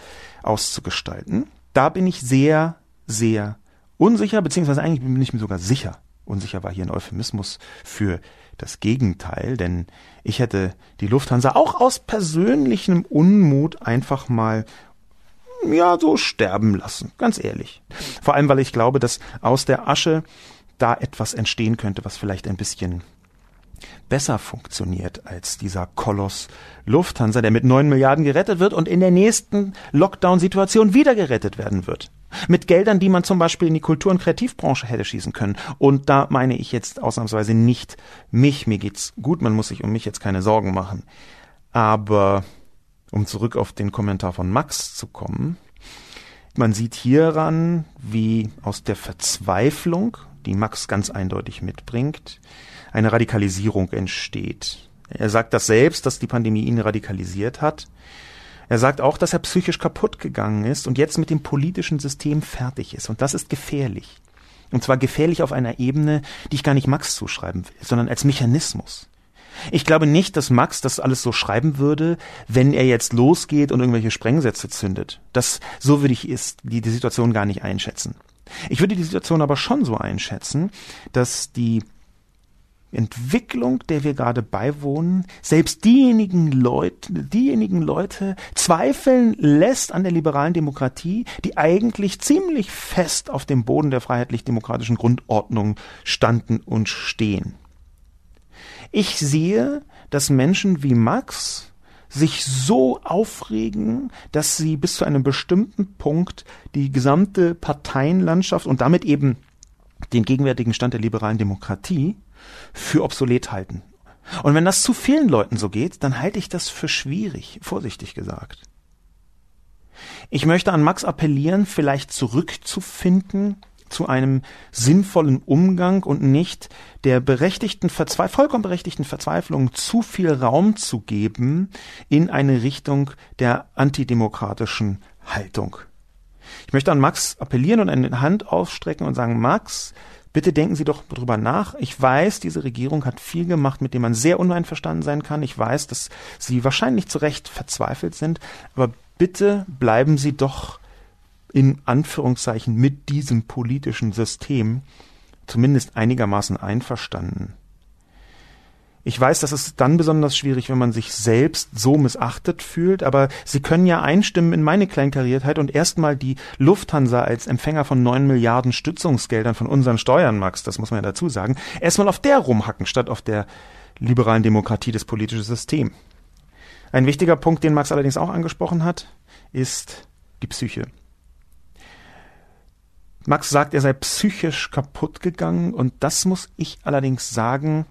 auszugestalten? Da bin ich sehr, sehr unsicher, beziehungsweise eigentlich bin ich mir sogar sicher. Unsicher war hier ein Euphemismus für das Gegenteil, denn ich hätte die Lufthansa auch aus persönlichem Unmut einfach mal ja, so sterben lassen, ganz ehrlich. Vor allem, weil ich glaube, dass aus der Asche da etwas entstehen könnte, was vielleicht ein bisschen besser funktioniert als dieser Koloss Lufthansa, der mit neun Milliarden gerettet wird und in der nächsten Lockdown-Situation wieder gerettet werden wird. Mit Geldern, die man zum Beispiel in die Kultur- und Kreativbranche hätte schießen können. Und da meine ich jetzt ausnahmsweise nicht mich. Mir geht's gut, man muss sich um mich jetzt keine Sorgen machen. Aber um zurück auf den Kommentar von Max zu kommen, man sieht hieran, wie aus der Verzweiflung, die Max ganz eindeutig mitbringt, eine Radikalisierung entsteht. Er sagt das selbst, dass die Pandemie ihn radikalisiert hat. Er sagt auch, dass er psychisch kaputt gegangen ist und jetzt mit dem politischen System fertig ist. Und das ist gefährlich. Und zwar gefährlich auf einer Ebene, die ich gar nicht Max zuschreiben will, sondern als Mechanismus. Ich glaube nicht, dass Max das alles so schreiben würde, wenn er jetzt losgeht und irgendwelche Sprengsätze zündet. Das, so würde ich ist, die, die Situation gar nicht einschätzen. Ich würde die Situation aber schon so einschätzen, dass die Entwicklung, der wir gerade beiwohnen, selbst diejenigen Leute, diejenigen Leute zweifeln lässt an der liberalen Demokratie, die eigentlich ziemlich fest auf dem Boden der freiheitlich-demokratischen Grundordnung standen und stehen. Ich sehe, dass Menschen wie Max sich so aufregen, dass sie bis zu einem bestimmten Punkt die gesamte Parteienlandschaft und damit eben den gegenwärtigen Stand der liberalen Demokratie für obsolet halten. Und wenn das zu vielen Leuten so geht, dann halte ich das für schwierig, vorsichtig gesagt. Ich möchte an Max appellieren, vielleicht zurückzufinden zu einem sinnvollen Umgang und nicht der berechtigten Verzweiflung, vollkommen berechtigten Verzweiflung zu viel Raum zu geben in eine Richtung der antidemokratischen Haltung. Ich möchte an Max appellieren und eine Hand ausstrecken und sagen, Max, Bitte denken Sie doch drüber nach. Ich weiß, diese Regierung hat viel gemacht, mit dem man sehr uneinverstanden sein kann. Ich weiß, dass Sie wahrscheinlich zu Recht verzweifelt sind. Aber bitte bleiben Sie doch in Anführungszeichen mit diesem politischen System zumindest einigermaßen einverstanden. Ich weiß, das ist dann besonders schwierig, wenn man sich selbst so missachtet fühlt, aber Sie können ja einstimmen in meine Kleinkariertheit und erstmal die Lufthansa als Empfänger von neun Milliarden Stützungsgeldern von unseren Steuern, Max, das muss man ja dazu sagen, erstmal auf der rumhacken, statt auf der liberalen Demokratie des politischen Systems. Ein wichtiger Punkt, den Max allerdings auch angesprochen hat, ist die Psyche. Max sagt, er sei psychisch kaputt gegangen und das muss ich allerdings sagen,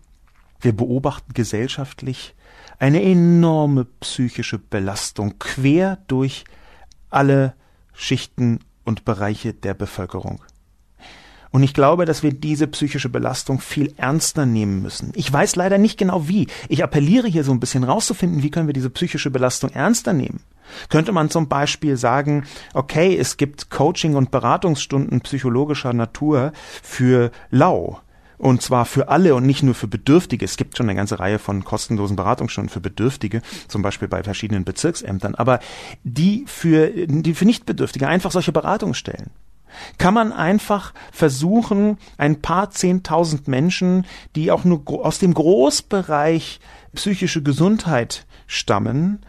wir beobachten gesellschaftlich eine enorme psychische Belastung quer durch alle Schichten und Bereiche der Bevölkerung. Und ich glaube, dass wir diese psychische Belastung viel ernster nehmen müssen. Ich weiß leider nicht genau wie. Ich appelliere hier so ein bisschen rauszufinden, wie können wir diese psychische Belastung ernster nehmen. Könnte man zum Beispiel sagen, okay, es gibt Coaching- und Beratungsstunden psychologischer Natur für Lau. Und zwar für alle und nicht nur für Bedürftige. Es gibt schon eine ganze Reihe von kostenlosen Beratungsstunden für Bedürftige, zum Beispiel bei verschiedenen Bezirksämtern. Aber die für, die für Nichtbedürftige einfach solche Beratungsstellen. Kann man einfach versuchen, ein paar zehntausend Menschen, die auch nur aus dem Großbereich psychische Gesundheit stammen,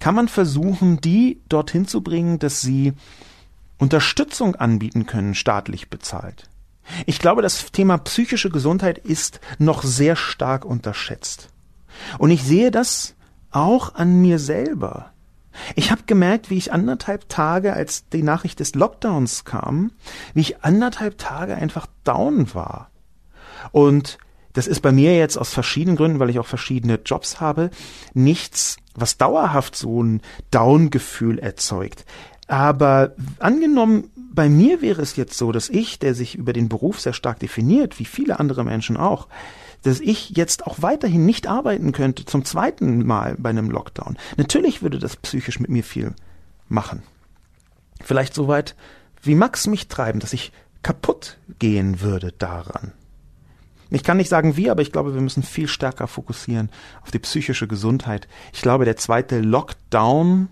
kann man versuchen, die dorthin zu bringen, dass sie Unterstützung anbieten können, staatlich bezahlt. Ich glaube, das Thema psychische Gesundheit ist noch sehr stark unterschätzt. Und ich sehe das auch an mir selber. Ich habe gemerkt, wie ich anderthalb Tage, als die Nachricht des Lockdowns kam, wie ich anderthalb Tage einfach down war. Und das ist bei mir jetzt aus verschiedenen Gründen, weil ich auch verschiedene Jobs habe, nichts, was dauerhaft so ein Down-Gefühl erzeugt. Aber angenommen, bei mir wäre es jetzt so, dass ich, der sich über den Beruf sehr stark definiert, wie viele andere Menschen auch, dass ich jetzt auch weiterhin nicht arbeiten könnte zum zweiten Mal bei einem Lockdown. Natürlich würde das psychisch mit mir viel machen. Vielleicht so weit wie Max mich treiben, dass ich kaputt gehen würde daran. Ich kann nicht sagen wie, aber ich glaube, wir müssen viel stärker fokussieren auf die psychische Gesundheit. Ich glaube, der zweite Lockdown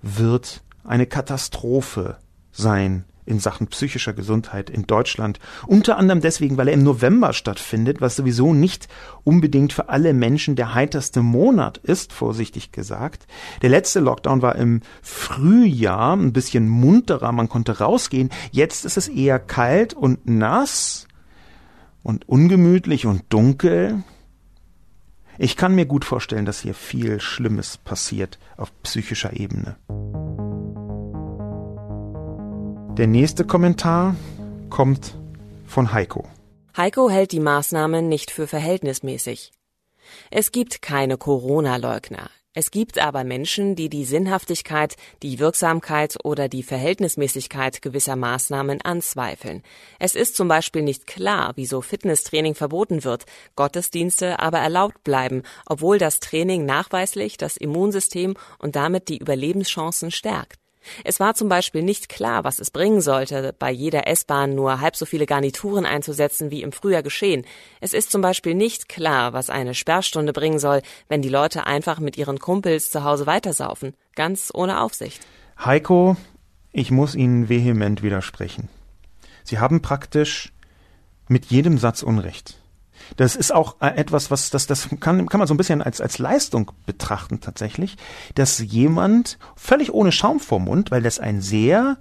wird eine Katastrophe sein in Sachen psychischer Gesundheit in Deutschland. Unter anderem deswegen, weil er im November stattfindet, was sowieso nicht unbedingt für alle Menschen der heiterste Monat ist, vorsichtig gesagt. Der letzte Lockdown war im Frühjahr, ein bisschen munterer, man konnte rausgehen. Jetzt ist es eher kalt und nass und ungemütlich und dunkel. Ich kann mir gut vorstellen, dass hier viel Schlimmes passiert auf psychischer Ebene. Der nächste Kommentar kommt von Heiko. Heiko hält die Maßnahmen nicht für verhältnismäßig. Es gibt keine Corona-Leugner. Es gibt aber Menschen, die die Sinnhaftigkeit, die Wirksamkeit oder die Verhältnismäßigkeit gewisser Maßnahmen anzweifeln. Es ist zum Beispiel nicht klar, wieso Fitnesstraining verboten wird, Gottesdienste aber erlaubt bleiben, obwohl das Training nachweislich das Immunsystem und damit die Überlebenschancen stärkt. Es war zum Beispiel nicht klar, was es bringen sollte, bei jeder S-Bahn nur halb so viele Garnituren einzusetzen wie im Frühjahr geschehen. Es ist zum Beispiel nicht klar, was eine Sperrstunde bringen soll, wenn die Leute einfach mit ihren Kumpels zu Hause weitersaufen, ganz ohne Aufsicht. Heiko, ich muss Ihnen vehement widersprechen. Sie haben praktisch mit jedem Satz Unrecht. Das ist auch äh, etwas, was das, das kann, kann man so ein bisschen als, als Leistung betrachten tatsächlich, dass jemand völlig ohne Schaum vor Mund, weil das ein sehr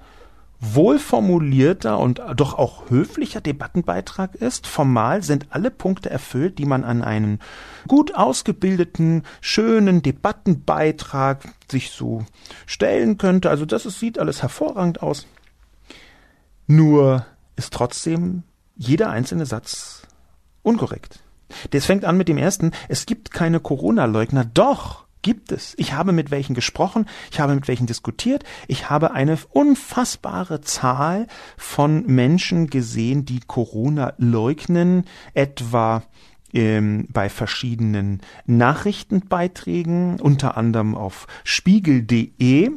wohlformulierter und doch auch höflicher Debattenbeitrag ist. Formal sind alle Punkte erfüllt, die man an einen gut ausgebildeten, schönen Debattenbeitrag sich so stellen könnte. Also das ist, sieht alles hervorragend aus. Nur ist trotzdem jeder einzelne Satz unkorrekt. Das fängt an mit dem ersten, es gibt keine Corona-Leugner. Doch, gibt es. Ich habe mit welchen gesprochen, ich habe mit welchen diskutiert, ich habe eine unfassbare Zahl von Menschen gesehen, die Corona leugnen, etwa ähm, bei verschiedenen Nachrichtenbeiträgen, unter anderem auf spiegel.de.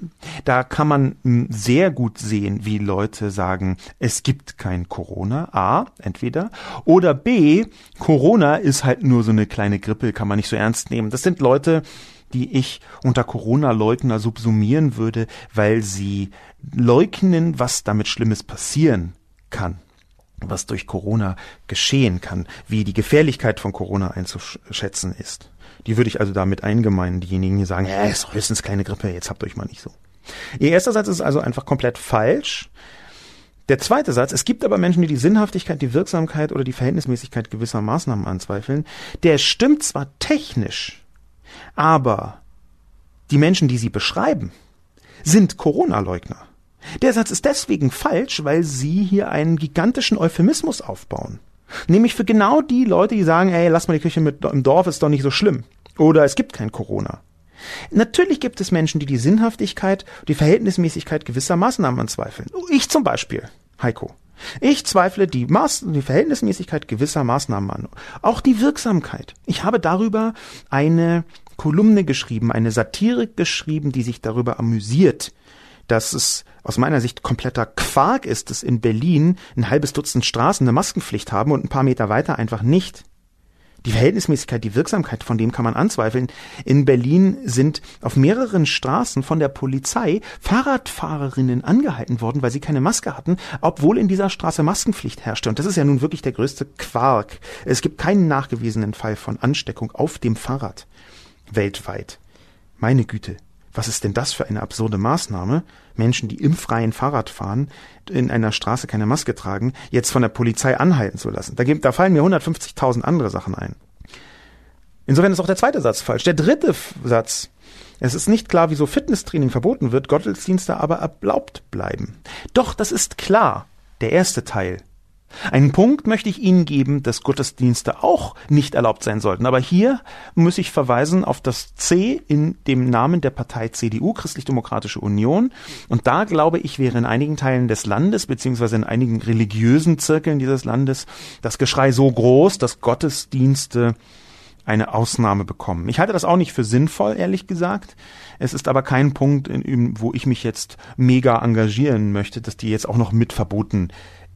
Da kann man hm, sehr gut sehen, wie Leute sagen, es gibt kein Corona. A, entweder. Oder B, Corona ist halt nur so eine kleine Grippe, kann man nicht so ernst nehmen. Das sind Leute, die ich unter Corona-Leugner subsumieren würde, weil sie leugnen, was damit Schlimmes passieren kann was durch Corona geschehen kann, wie die Gefährlichkeit von Corona einzuschätzen ist. Die würde ich also damit eingemeinen, diejenigen, die sagen, ja, ist höchstens kleine Grippe, jetzt habt euch mal nicht so. Ihr erster Satz ist also einfach komplett falsch. Der zweite Satz, es gibt aber Menschen, die die Sinnhaftigkeit, die Wirksamkeit oder die Verhältnismäßigkeit gewisser Maßnahmen anzweifeln. Der stimmt zwar technisch, aber die Menschen, die sie beschreiben, sind Corona-Leugner. Der Satz ist deswegen falsch, weil Sie hier einen gigantischen Euphemismus aufbauen. Nämlich für genau die Leute, die sagen, ey, lass mal die Küche mit, im Dorf, ist doch nicht so schlimm. Oder es gibt kein Corona. Natürlich gibt es Menschen, die die Sinnhaftigkeit, die Verhältnismäßigkeit gewisser Maßnahmen anzweifeln. Ich zum Beispiel, Heiko. Ich zweifle die, Maß die Verhältnismäßigkeit gewisser Maßnahmen an. Auch die Wirksamkeit. Ich habe darüber eine Kolumne geschrieben, eine Satirik geschrieben, die sich darüber amüsiert, dass es aus meiner Sicht kompletter Quark ist, dass in Berlin ein halbes Dutzend Straßen eine Maskenpflicht haben und ein paar Meter weiter einfach nicht. Die Verhältnismäßigkeit, die Wirksamkeit, von dem kann man anzweifeln. In Berlin sind auf mehreren Straßen von der Polizei Fahrradfahrerinnen angehalten worden, weil sie keine Maske hatten, obwohl in dieser Straße Maskenpflicht herrschte. Und das ist ja nun wirklich der größte Quark. Es gibt keinen nachgewiesenen Fall von Ansteckung auf dem Fahrrad weltweit. Meine Güte, was ist denn das für eine absurde Maßnahme? Menschen, die im freien Fahrrad fahren, in einer Straße keine Maske tragen, jetzt von der Polizei anhalten zu lassen. Da, da fallen mir 150.000 andere Sachen ein. Insofern ist auch der zweite Satz falsch. Der dritte Satz. Es ist nicht klar, wieso Fitnesstraining verboten wird, Gottesdienste aber erlaubt bleiben. Doch, das ist klar. Der erste Teil. Einen Punkt möchte ich Ihnen geben, dass Gottesdienste auch nicht erlaubt sein sollten. Aber hier muss ich verweisen auf das C in dem Namen der Partei CDU, Christlich-Demokratische Union. Und da glaube ich, wäre in einigen Teilen des Landes, beziehungsweise in einigen religiösen Zirkeln dieses Landes, das Geschrei so groß, dass Gottesdienste eine Ausnahme bekommen. Ich halte das auch nicht für sinnvoll, ehrlich gesagt. Es ist aber kein Punkt, wo ich mich jetzt mega engagieren möchte, dass die jetzt auch noch mit verboten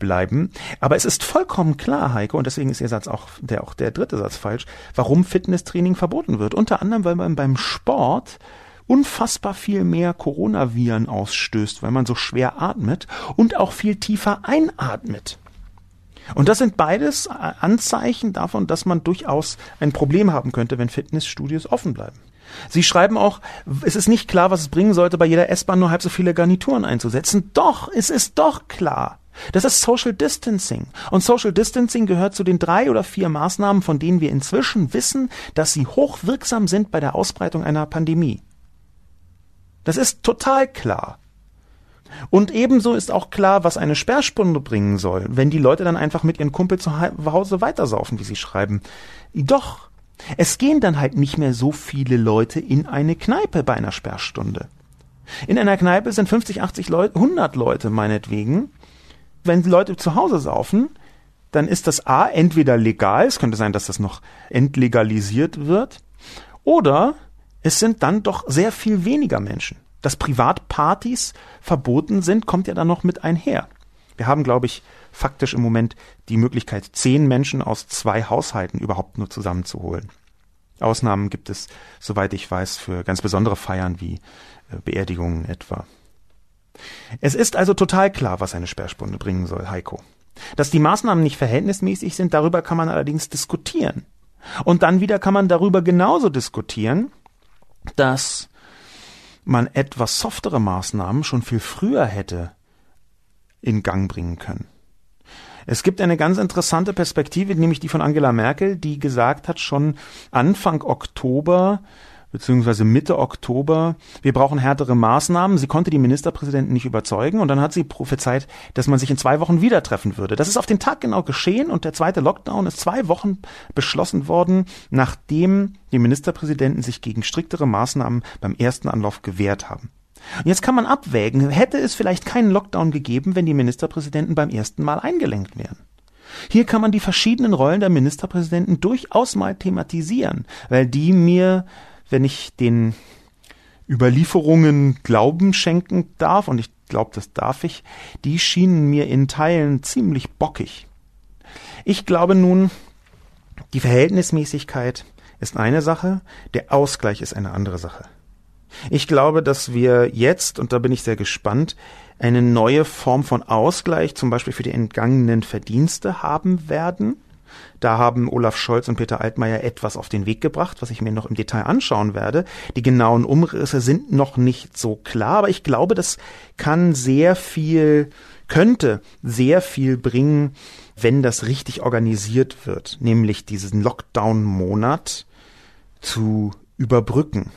bleiben. Aber es ist vollkommen klar, Heike, und deswegen ist Ihr Satz auch der, auch der dritte Satz falsch, warum Fitnesstraining verboten wird. Unter anderem, weil man beim Sport unfassbar viel mehr Coronaviren ausstößt, weil man so schwer atmet und auch viel tiefer einatmet. Und das sind beides Anzeichen davon, dass man durchaus ein Problem haben könnte, wenn Fitnessstudios offen bleiben. Sie schreiben auch, es ist nicht klar, was es bringen sollte, bei jeder S-Bahn nur halb so viele Garnituren einzusetzen. Doch, es ist doch klar. Das ist Social Distancing. Und Social Distancing gehört zu den drei oder vier Maßnahmen, von denen wir inzwischen wissen, dass sie hochwirksam sind bei der Ausbreitung einer Pandemie. Das ist total klar. Und ebenso ist auch klar, was eine Sperrstunde bringen soll, wenn die Leute dann einfach mit ihren Kumpel zu Hause weitersaufen, wie sie schreiben. Doch, es gehen dann halt nicht mehr so viele Leute in eine Kneipe bei einer Sperrstunde. In einer Kneipe sind 50, 80 Leute, 100 Leute meinetwegen. Wenn Leute zu Hause saufen, dann ist das A entweder legal, es könnte sein, dass das noch entlegalisiert wird, oder es sind dann doch sehr viel weniger Menschen. Dass Privatpartys verboten sind, kommt ja dann noch mit einher. Wir haben, glaube ich, faktisch im Moment die Möglichkeit, zehn Menschen aus zwei Haushalten überhaupt nur zusammenzuholen. Ausnahmen gibt es, soweit ich weiß, für ganz besondere Feiern wie äh, Beerdigungen etwa. Es ist also total klar, was eine Sperrstunde bringen soll, Heiko. Dass die Maßnahmen nicht verhältnismäßig sind, darüber kann man allerdings diskutieren. Und dann wieder kann man darüber genauso diskutieren, dass man etwas softere Maßnahmen schon viel früher hätte in Gang bringen können. Es gibt eine ganz interessante Perspektive, nämlich die von Angela Merkel, die gesagt hat, schon Anfang Oktober beziehungsweise Mitte Oktober, wir brauchen härtere Maßnahmen. Sie konnte die Ministerpräsidenten nicht überzeugen und dann hat sie prophezeit, dass man sich in zwei Wochen wieder treffen würde. Das ist auf den Tag genau geschehen und der zweite Lockdown ist zwei Wochen beschlossen worden, nachdem die Ministerpräsidenten sich gegen striktere Maßnahmen beim ersten Anlauf gewehrt haben. Und jetzt kann man abwägen, hätte es vielleicht keinen Lockdown gegeben, wenn die Ministerpräsidenten beim ersten Mal eingelenkt wären. Hier kann man die verschiedenen Rollen der Ministerpräsidenten durchaus mal thematisieren, weil die mir wenn ich den Überlieferungen Glauben schenken darf, und ich glaube, das darf ich, die schienen mir in Teilen ziemlich bockig. Ich glaube nun, die Verhältnismäßigkeit ist eine Sache, der Ausgleich ist eine andere Sache. Ich glaube, dass wir jetzt, und da bin ich sehr gespannt, eine neue Form von Ausgleich, zum Beispiel für die entgangenen Verdienste haben werden. Da haben Olaf Scholz und Peter Altmaier etwas auf den Weg gebracht, was ich mir noch im Detail anschauen werde. Die genauen Umrisse sind noch nicht so klar, aber ich glaube, das kann sehr viel, könnte sehr viel bringen, wenn das richtig organisiert wird, nämlich diesen Lockdown-Monat zu überbrücken.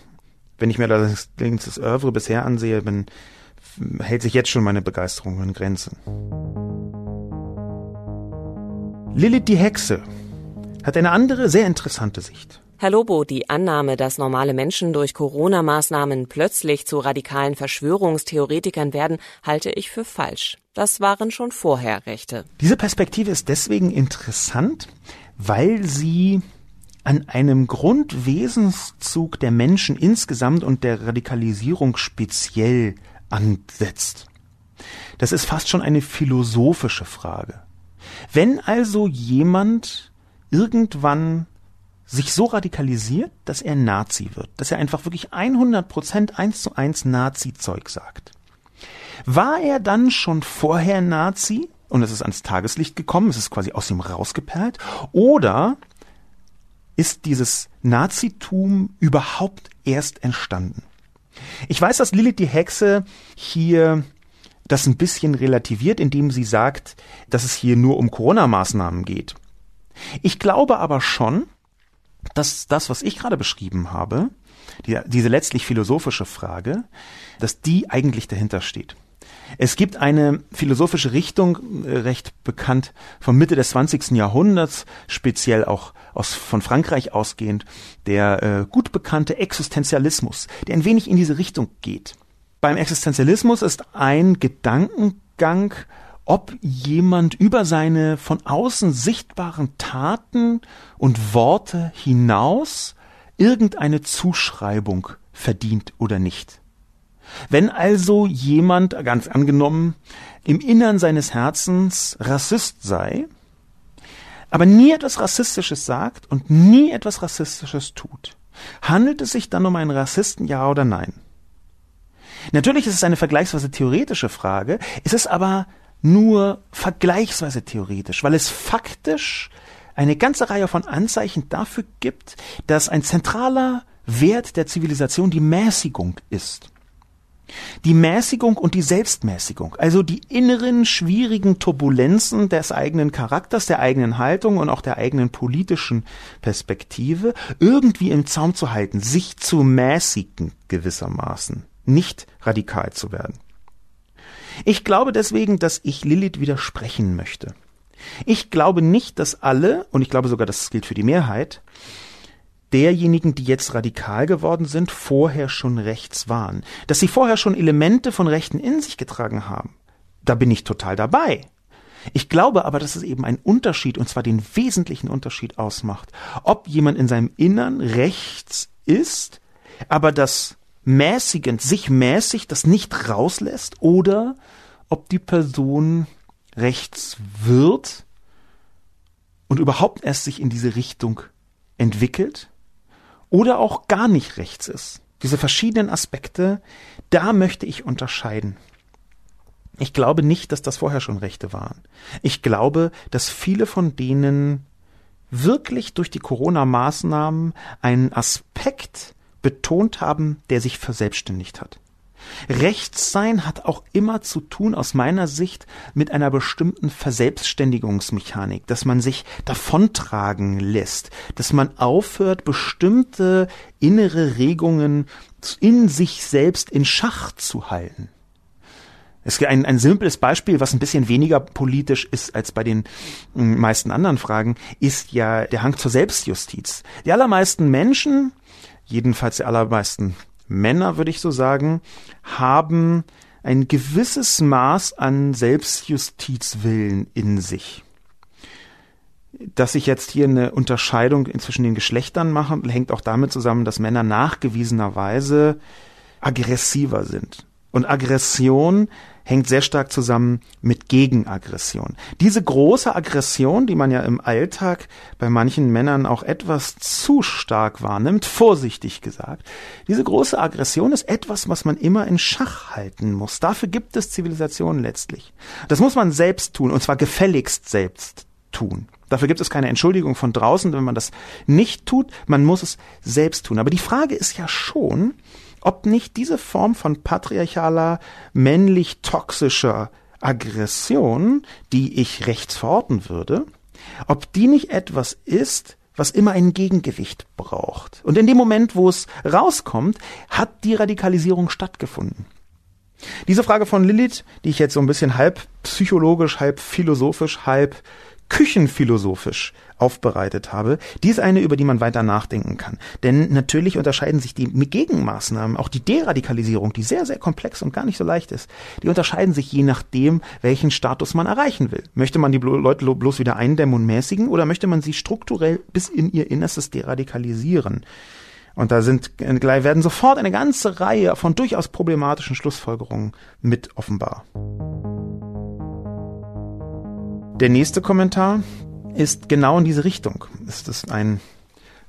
Wenn ich mir das, das Oeuvre bisher ansehe, bin, hält sich jetzt schon meine Begeisterung in Grenzen. Lilith die Hexe hat eine andere, sehr interessante Sicht. Herr Lobo, die Annahme, dass normale Menschen durch Corona-Maßnahmen plötzlich zu radikalen Verschwörungstheoretikern werden, halte ich für falsch. Das waren schon vorher Rechte. Diese Perspektive ist deswegen interessant, weil sie an einem Grundwesenszug der Menschen insgesamt und der Radikalisierung speziell ansetzt. Das ist fast schon eine philosophische Frage. Wenn also jemand irgendwann sich so radikalisiert, dass er Nazi wird, dass er einfach wirklich 100 Prozent eins zu eins Nazi-Zeug sagt. War er dann schon vorher Nazi und es ist ans Tageslicht gekommen, es ist quasi aus ihm rausgeperlt, oder ist dieses Nazitum überhaupt erst entstanden? Ich weiß, dass Lilith die Hexe hier das ein bisschen relativiert, indem sie sagt, dass es hier nur um Corona-Maßnahmen geht. Ich glaube aber schon, dass das, was ich gerade beschrieben habe, die, diese letztlich philosophische Frage, dass die eigentlich dahinter steht. Es gibt eine philosophische Richtung, äh, recht bekannt vom Mitte des 20. Jahrhunderts, speziell auch aus, von Frankreich ausgehend, der äh, gut bekannte Existenzialismus, der ein wenig in diese Richtung geht. Beim Existenzialismus ist ein Gedankengang, ob jemand über seine von außen sichtbaren Taten und Worte hinaus irgendeine Zuschreibung verdient oder nicht. Wenn also jemand, ganz angenommen, im Innern seines Herzens Rassist sei, aber nie etwas Rassistisches sagt und nie etwas Rassistisches tut, handelt es sich dann um einen Rassisten, ja oder nein? Natürlich ist es eine vergleichsweise theoretische Frage, es ist aber nur vergleichsweise theoretisch, weil es faktisch eine ganze Reihe von Anzeichen dafür gibt, dass ein zentraler Wert der Zivilisation die Mäßigung ist. Die Mäßigung und die Selbstmäßigung, also die inneren schwierigen Turbulenzen des eigenen Charakters, der eigenen Haltung und auch der eigenen politischen Perspektive irgendwie im Zaum zu halten, sich zu mäßigen gewissermaßen nicht radikal zu werden. Ich glaube deswegen, dass ich Lilith widersprechen möchte. Ich glaube nicht, dass alle, und ich glaube sogar, das gilt für die Mehrheit, derjenigen, die jetzt radikal geworden sind, vorher schon rechts waren. Dass sie vorher schon Elemente von Rechten in sich getragen haben. Da bin ich total dabei. Ich glaube aber, dass es eben einen Unterschied, und zwar den wesentlichen Unterschied ausmacht, ob jemand in seinem Innern rechts ist, aber das mäßigend, sich mäßig das nicht rauslässt, oder ob die Person rechts wird und überhaupt erst sich in diese Richtung entwickelt oder auch gar nicht rechts ist. Diese verschiedenen Aspekte, da möchte ich unterscheiden. Ich glaube nicht, dass das vorher schon Rechte waren. Ich glaube, dass viele von denen wirklich durch die Corona-Maßnahmen einen Aspekt betont haben, der sich verselbstständigt hat. Rechtssein hat auch immer zu tun, aus meiner Sicht, mit einer bestimmten Verselbstständigungsmechanik, dass man sich davontragen lässt, dass man aufhört, bestimmte innere Regungen in sich selbst in Schach zu halten. Es ist ein, ein simples Beispiel, was ein bisschen weniger politisch ist als bei den meisten anderen Fragen, ist ja der Hang zur Selbstjustiz. Die allermeisten Menschen, jedenfalls die allermeisten Männer, würde ich so sagen, haben ein gewisses Maß an Selbstjustizwillen in sich. Dass ich jetzt hier eine Unterscheidung zwischen den Geschlechtern mache, hängt auch damit zusammen, dass Männer nachgewiesenerweise aggressiver sind. Und Aggression hängt sehr stark zusammen mit Gegenaggression. Diese große Aggression, die man ja im Alltag bei manchen Männern auch etwas zu stark wahrnimmt, vorsichtig gesagt, diese große Aggression ist etwas, was man immer in Schach halten muss. Dafür gibt es Zivilisation letztlich. Das muss man selbst tun, und zwar gefälligst selbst tun. Dafür gibt es keine Entschuldigung von draußen, wenn man das nicht tut. Man muss es selbst tun. Aber die Frage ist ja schon, ob nicht diese Form von patriarchaler, männlich toxischer Aggression, die ich rechts verorten würde, ob die nicht etwas ist, was immer ein Gegengewicht braucht. Und in dem Moment, wo es rauskommt, hat die Radikalisierung stattgefunden. Diese Frage von Lilith, die ich jetzt so ein bisschen halb psychologisch, halb philosophisch, halb küchenphilosophisch aufbereitet habe, die ist eine, über die man weiter nachdenken kann. Denn natürlich unterscheiden sich die Gegenmaßnahmen, auch die Deradikalisierung, die sehr, sehr komplex und gar nicht so leicht ist, die unterscheiden sich je nachdem, welchen Status man erreichen will. Möchte man die Leute bloß wieder eindämmen und mäßigen oder möchte man sie strukturell bis in ihr Innerstes deradikalisieren? Und da sind, werden sofort eine ganze Reihe von durchaus problematischen Schlussfolgerungen mit offenbar. Der nächste Kommentar ist genau in diese Richtung. Es ist ein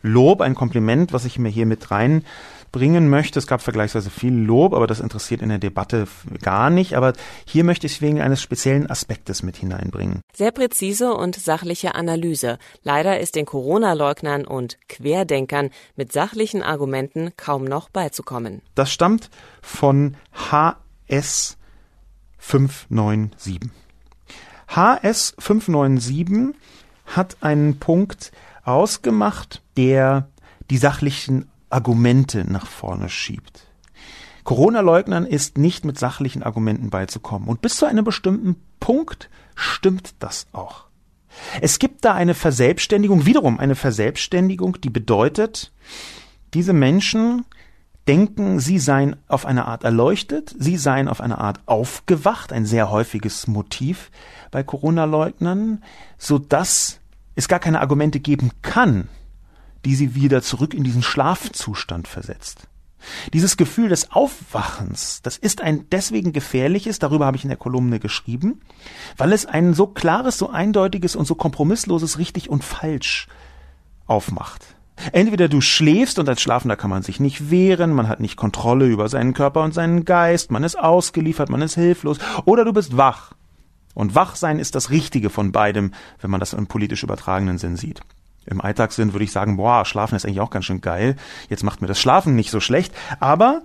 Lob, ein Kompliment, was ich mir hier mit reinbringen möchte. Es gab vergleichsweise viel Lob, aber das interessiert in der Debatte gar nicht. Aber hier möchte ich es wegen eines speziellen Aspektes mit hineinbringen. Sehr präzise und sachliche Analyse. Leider ist den Corona-Leugnern und Querdenkern mit sachlichen Argumenten kaum noch beizukommen. Das stammt von HS 597. HS 597 hat einen Punkt ausgemacht, der die sachlichen Argumente nach vorne schiebt. Corona-Leugnern ist nicht mit sachlichen Argumenten beizukommen. Und bis zu einem bestimmten Punkt stimmt das auch. Es gibt da eine Verselbstständigung, wiederum eine Verselbstständigung, die bedeutet, diese Menschen denken, sie seien auf eine Art erleuchtet, sie seien auf eine Art aufgewacht, ein sehr häufiges Motiv bei Corona-Leugnern, so dass es gar keine Argumente geben kann, die sie wieder zurück in diesen Schlafzustand versetzt. Dieses Gefühl des Aufwachens, das ist ein deswegen gefährliches, darüber habe ich in der Kolumne geschrieben, weil es ein so klares, so eindeutiges und so kompromissloses richtig und falsch aufmacht. Entweder du schläfst und als Schlafender kann man sich nicht wehren, man hat nicht Kontrolle über seinen Körper und seinen Geist, man ist ausgeliefert, man ist hilflos, oder du bist wach. Und Wachsein ist das Richtige von beidem, wenn man das im politisch übertragenen Sinn sieht. Im Alltagssinn würde ich sagen, boah, Schlafen ist eigentlich auch ganz schön geil. Jetzt macht mir das Schlafen nicht so schlecht. Aber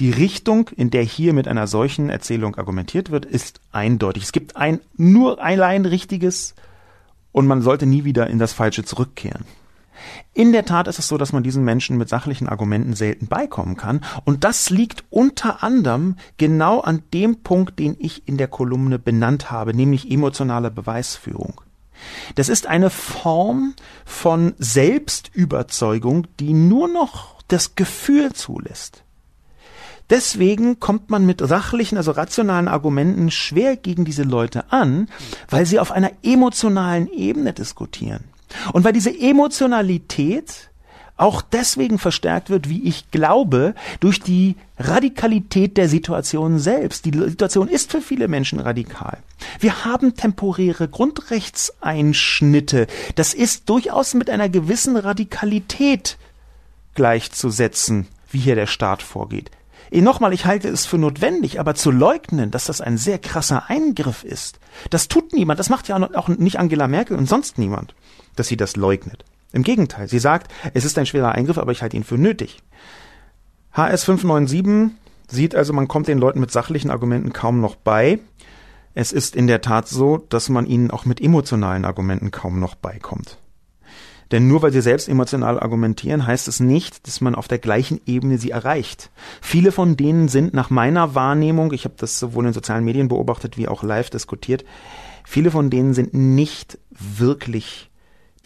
die Richtung, in der hier mit einer solchen Erzählung argumentiert wird, ist eindeutig. Es gibt ein nur allein richtiges und man sollte nie wieder in das Falsche zurückkehren. In der Tat ist es so, dass man diesen Menschen mit sachlichen Argumenten selten beikommen kann. Und das liegt unter anderem genau an dem Punkt, den ich in der Kolumne benannt habe, nämlich emotionale Beweisführung. Das ist eine Form von Selbstüberzeugung, die nur noch das Gefühl zulässt. Deswegen kommt man mit sachlichen, also rationalen Argumenten schwer gegen diese Leute an, weil sie auf einer emotionalen Ebene diskutieren. Und weil diese Emotionalität auch deswegen verstärkt wird, wie ich glaube, durch die Radikalität der Situation selbst. Die Situation ist für viele Menschen radikal. Wir haben temporäre Grundrechtseinschnitte. Das ist durchaus mit einer gewissen Radikalität gleichzusetzen, wie hier der Staat vorgeht. Nochmal, ich halte es für notwendig, aber zu leugnen, dass das ein sehr krasser Eingriff ist, das tut niemand. Das macht ja auch nicht Angela Merkel und sonst niemand, dass sie das leugnet. Im Gegenteil, sie sagt, es ist ein schwerer Eingriff, aber ich halte ihn für nötig. HS 597 sieht also, man kommt den Leuten mit sachlichen Argumenten kaum noch bei. Es ist in der Tat so, dass man ihnen auch mit emotionalen Argumenten kaum noch beikommt. Denn nur weil sie selbst emotional argumentieren, heißt es nicht, dass man auf der gleichen Ebene sie erreicht. Viele von denen sind nach meiner Wahrnehmung, ich habe das sowohl in sozialen Medien beobachtet wie auch live diskutiert, viele von denen sind nicht wirklich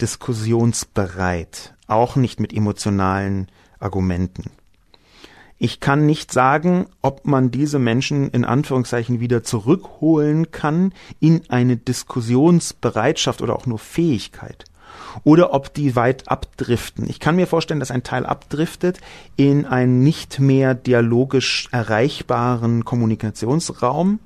diskussionsbereit, auch nicht mit emotionalen Argumenten. Ich kann nicht sagen, ob man diese Menschen in Anführungszeichen wieder zurückholen kann in eine Diskussionsbereitschaft oder auch nur Fähigkeit oder ob die weit abdriften. Ich kann mir vorstellen, dass ein Teil abdriftet in einen nicht mehr dialogisch erreichbaren Kommunikationsraum,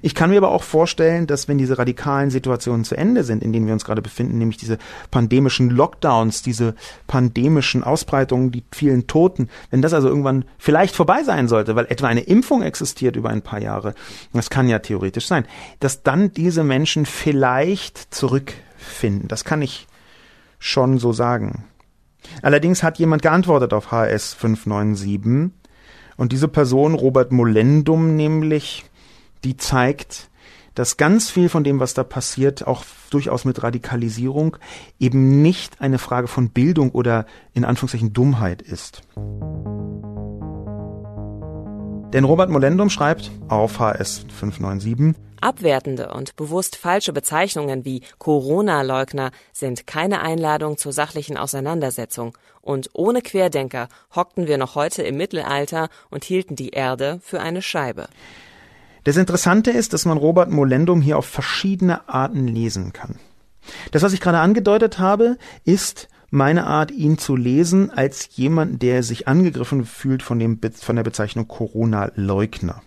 ich kann mir aber auch vorstellen, dass wenn diese radikalen Situationen zu Ende sind, in denen wir uns gerade befinden, nämlich diese pandemischen Lockdowns, diese pandemischen Ausbreitungen, die vielen Toten, wenn das also irgendwann vielleicht vorbei sein sollte, weil etwa eine Impfung existiert über ein paar Jahre, das kann ja theoretisch sein, dass dann diese Menschen vielleicht zurückfinden. Das kann ich schon so sagen. Allerdings hat jemand geantwortet auf HS 597 und diese Person, Robert Molendum nämlich, die zeigt, dass ganz viel von dem, was da passiert, auch durchaus mit Radikalisierung eben nicht eine Frage von Bildung oder in Anführungszeichen Dummheit ist. Denn Robert Molendum schreibt auf HS 597, Abwertende und bewusst falsche Bezeichnungen wie Corona-Leugner sind keine Einladung zur sachlichen Auseinandersetzung. Und ohne Querdenker hockten wir noch heute im Mittelalter und hielten die Erde für eine Scheibe. Das Interessante ist, dass man Robert Molendum hier auf verschiedene Arten lesen kann. Das, was ich gerade angedeutet habe, ist meine Art, ihn zu lesen als jemand, der sich angegriffen fühlt von, dem, von der Bezeichnung Corona-Leugner.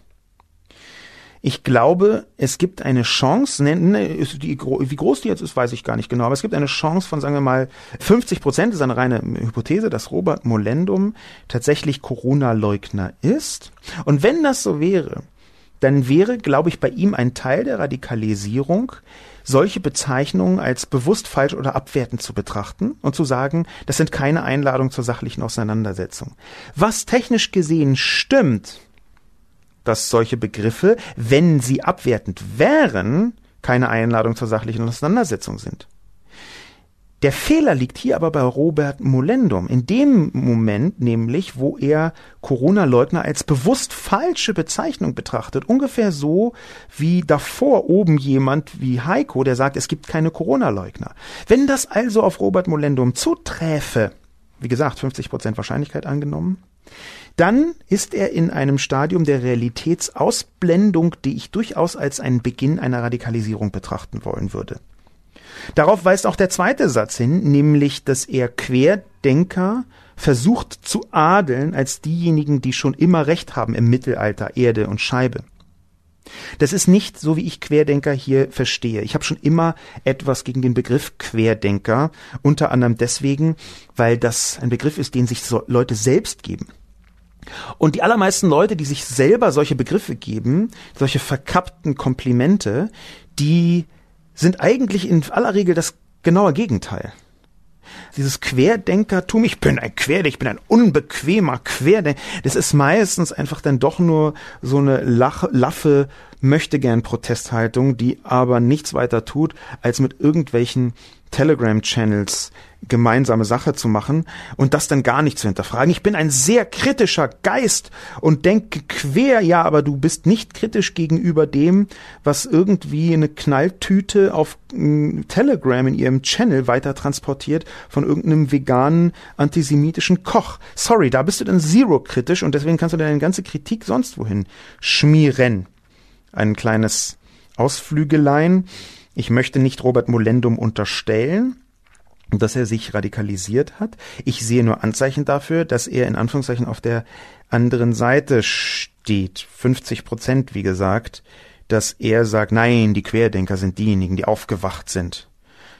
Ich glaube, es gibt eine Chance, ne, ne, wie groß die jetzt ist, weiß ich gar nicht genau, aber es gibt eine Chance von, sagen wir mal, 50 Prozent, ist eine reine Hypothese, dass Robert Molendum tatsächlich Corona-Leugner ist. Und wenn das so wäre, dann wäre, glaube ich, bei ihm ein Teil der Radikalisierung, solche Bezeichnungen als bewusst falsch oder abwertend zu betrachten und zu sagen, das sind keine Einladungen zur sachlichen Auseinandersetzung. Was technisch gesehen stimmt, dass solche Begriffe, wenn sie abwertend wären, keine Einladung zur sachlichen Auseinandersetzung sind. Der Fehler liegt hier aber bei Robert Molendum. In dem Moment nämlich, wo er Corona-Leugner als bewusst falsche Bezeichnung betrachtet. Ungefähr so wie davor oben jemand wie Heiko, der sagt, es gibt keine Corona-Leugner. Wenn das also auf Robert Molendum zuträfe, wie gesagt, 50% Wahrscheinlichkeit angenommen, dann ist er in einem Stadium der Realitätsausblendung, die ich durchaus als einen Beginn einer Radikalisierung betrachten wollen würde. Darauf weist auch der zweite Satz hin, nämlich, dass er Querdenker versucht zu adeln als diejenigen, die schon immer Recht haben im Mittelalter, Erde und Scheibe. Das ist nicht so, wie ich Querdenker hier verstehe. Ich habe schon immer etwas gegen den Begriff Querdenker, unter anderem deswegen, weil das ein Begriff ist, den sich so Leute selbst geben. Und die allermeisten Leute, die sich selber solche Begriffe geben, solche verkappten Komplimente, die sind eigentlich in aller Regel das genaue Gegenteil. Dieses Querdenkertum, ich bin ein Querdenker, ich bin ein unbequemer Querdenker, das ist meistens einfach dann doch nur so eine Lach, laffe, möchte gern Protesthaltung, die aber nichts weiter tut, als mit irgendwelchen Telegram-Channels gemeinsame Sache zu machen und das dann gar nicht zu hinterfragen. Ich bin ein sehr kritischer Geist und denke quer, ja, aber du bist nicht kritisch gegenüber dem, was irgendwie eine Knalltüte auf mm, Telegram in ihrem Channel weiter transportiert von irgendeinem veganen antisemitischen Koch. Sorry, da bist du dann zero kritisch und deswegen kannst du deine ganze Kritik sonst wohin schmieren. Ein kleines Ausflügelein. Ich möchte nicht Robert Molendum unterstellen, dass er sich radikalisiert hat. Ich sehe nur Anzeichen dafür, dass er in Anführungszeichen auf der anderen Seite steht. 50 Prozent, wie gesagt, dass er sagt, nein, die Querdenker sind diejenigen, die aufgewacht sind.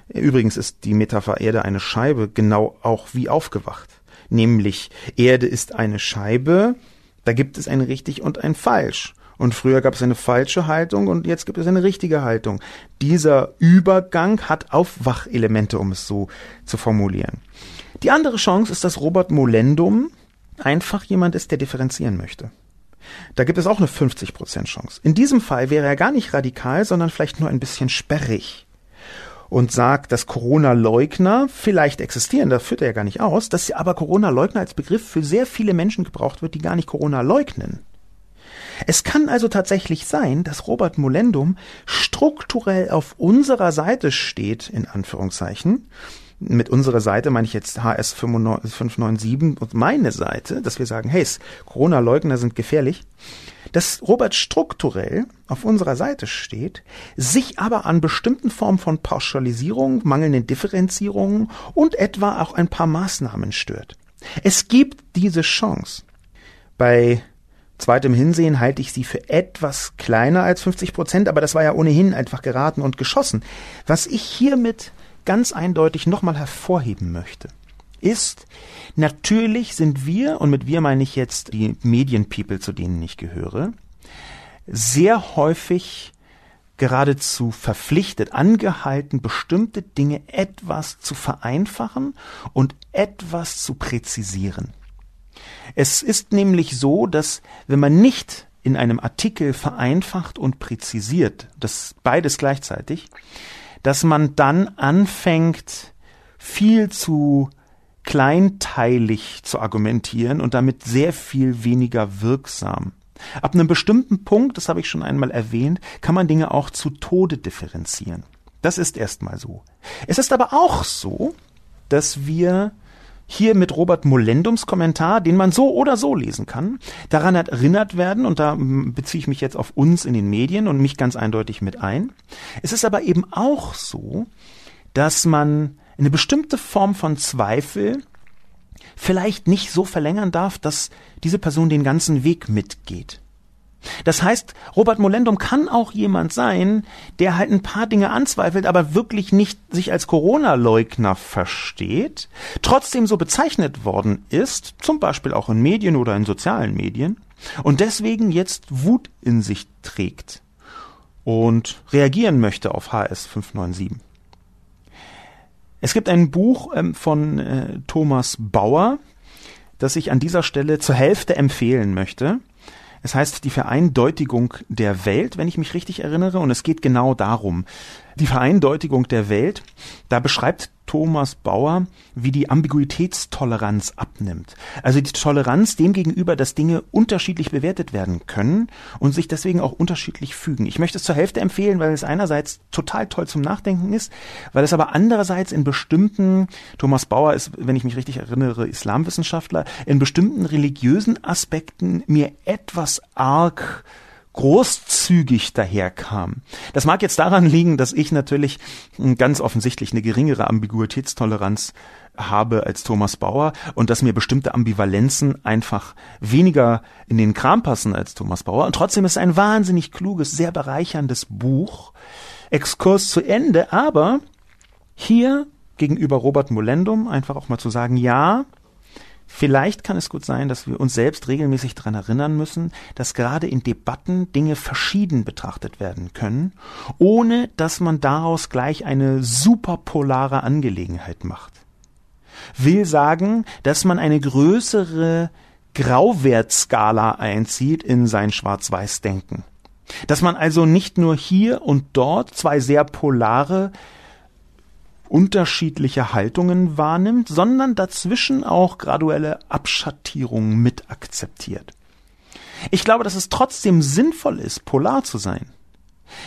Übrigens ist die Metapher Erde eine Scheibe genau auch wie aufgewacht. Nämlich Erde ist eine Scheibe, da gibt es ein richtig und ein falsch. Und früher gab es eine falsche Haltung und jetzt gibt es eine richtige Haltung. Dieser Übergang hat Aufwachelemente, um es so zu formulieren. Die andere Chance ist, dass Robert Molendum einfach jemand ist, der differenzieren möchte. Da gibt es auch eine 50% Chance. In diesem Fall wäre er gar nicht radikal, sondern vielleicht nur ein bisschen sperrig und sagt, dass Corona-Leugner vielleicht existieren, das führt er ja gar nicht aus, dass aber Corona-Leugner als Begriff für sehr viele Menschen gebraucht wird, die gar nicht Corona leugnen. Es kann also tatsächlich sein, dass Robert Molendum strukturell auf unserer Seite steht, in Anführungszeichen. Mit unserer Seite meine ich jetzt HS 597 und meine Seite, dass wir sagen, hey, Corona-Leugner sind gefährlich. Dass Robert strukturell auf unserer Seite steht, sich aber an bestimmten Formen von Pauschalisierung, mangelnden Differenzierungen und etwa auch ein paar Maßnahmen stört. Es gibt diese Chance. Bei zweitem Hinsehen halte ich sie für etwas kleiner als 50 Prozent, aber das war ja ohnehin einfach geraten und geschossen. Was ich hiermit ganz eindeutig nochmal hervorheben möchte, ist, natürlich sind wir, und mit wir meine ich jetzt die Medienpeople, zu denen ich gehöre, sehr häufig geradezu verpflichtet, angehalten, bestimmte Dinge etwas zu vereinfachen und etwas zu präzisieren. Es ist nämlich so, dass wenn man nicht in einem Artikel vereinfacht und präzisiert, das beides gleichzeitig, dass man dann anfängt, viel zu kleinteilig zu argumentieren und damit sehr viel weniger wirksam. Ab einem bestimmten Punkt, das habe ich schon einmal erwähnt, kann man Dinge auch zu Tode differenzieren. Das ist erstmal so. Es ist aber auch so, dass wir hier mit Robert Molendums Kommentar, den man so oder so lesen kann, daran erinnert werden, und da beziehe ich mich jetzt auf uns in den Medien und mich ganz eindeutig mit ein. Es ist aber eben auch so, dass man eine bestimmte Form von Zweifel vielleicht nicht so verlängern darf, dass diese Person den ganzen Weg mitgeht. Das heißt, Robert Molendum kann auch jemand sein, der halt ein paar Dinge anzweifelt, aber wirklich nicht sich als Corona-Leugner versteht, trotzdem so bezeichnet worden ist, zum Beispiel auch in Medien oder in sozialen Medien, und deswegen jetzt Wut in sich trägt und reagieren möchte auf HS 597. Es gibt ein Buch ähm, von äh, Thomas Bauer, das ich an dieser Stelle zur Hälfte empfehlen möchte. Es heißt die Vereindeutigung der Welt, wenn ich mich richtig erinnere, und es geht genau darum. Die Vereindeutigung der Welt, da beschreibt Thomas Bauer, wie die Ambiguitätstoleranz abnimmt. Also die Toleranz dem gegenüber, dass Dinge unterschiedlich bewertet werden können und sich deswegen auch unterschiedlich fügen. Ich möchte es zur Hälfte empfehlen, weil es einerseits total toll zum Nachdenken ist, weil es aber andererseits in bestimmten, Thomas Bauer ist, wenn ich mich richtig erinnere, Islamwissenschaftler, in bestimmten religiösen Aspekten mir etwas arg großzügig daherkam. Das mag jetzt daran liegen, dass ich natürlich ganz offensichtlich eine geringere Ambiguitätstoleranz habe als Thomas Bauer und dass mir bestimmte Ambivalenzen einfach weniger in den Kram passen als Thomas Bauer. Und trotzdem ist es ein wahnsinnig kluges, sehr bereicherndes Buch. Exkurs zu Ende, aber hier gegenüber Robert Molendum einfach auch mal zu sagen, ja, Vielleicht kann es gut sein, dass wir uns selbst regelmäßig daran erinnern müssen, dass gerade in Debatten Dinge verschieden betrachtet werden können, ohne dass man daraus gleich eine superpolare Angelegenheit macht. Will sagen, dass man eine größere Grauwertskala einzieht in sein Schwarz-Weiß-Denken. Dass man also nicht nur hier und dort zwei sehr polare unterschiedliche Haltungen wahrnimmt, sondern dazwischen auch graduelle Abschattierungen mit akzeptiert. Ich glaube, dass es trotzdem sinnvoll ist, polar zu sein.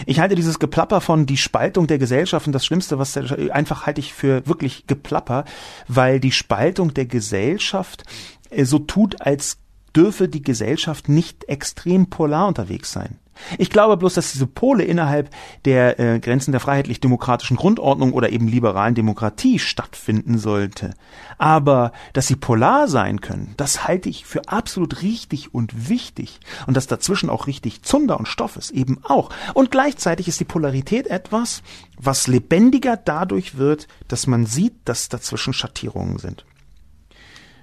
Ich halte dieses Geplapper von die Spaltung der Gesellschaft und das Schlimmste, was einfach halte ich für wirklich Geplapper, weil die Spaltung der Gesellschaft äh, so tut, als dürfe die Gesellschaft nicht extrem polar unterwegs sein. Ich glaube bloß, dass diese Pole innerhalb der äh, Grenzen der freiheitlich-demokratischen Grundordnung oder eben liberalen Demokratie stattfinden sollte. Aber dass sie polar sein können, das halte ich für absolut richtig und wichtig. Und dass dazwischen auch richtig Zunder und Stoff ist, eben auch. Und gleichzeitig ist die Polarität etwas, was lebendiger dadurch wird, dass man sieht, dass dazwischen Schattierungen sind.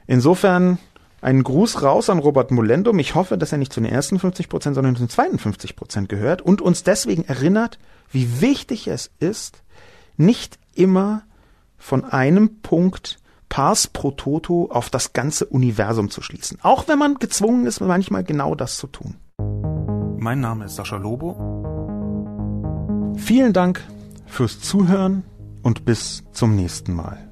Insofern einen Gruß raus an Robert Molendum. Ich hoffe, dass er nicht zu den ersten 50 Prozent, sondern zu den zweiten 50 Prozent gehört und uns deswegen erinnert, wie wichtig es ist, nicht immer von einem Punkt pars pro toto auf das ganze Universum zu schließen. Auch wenn man gezwungen ist, manchmal genau das zu tun. Mein Name ist Sascha Lobo. Vielen Dank fürs Zuhören und bis zum nächsten Mal.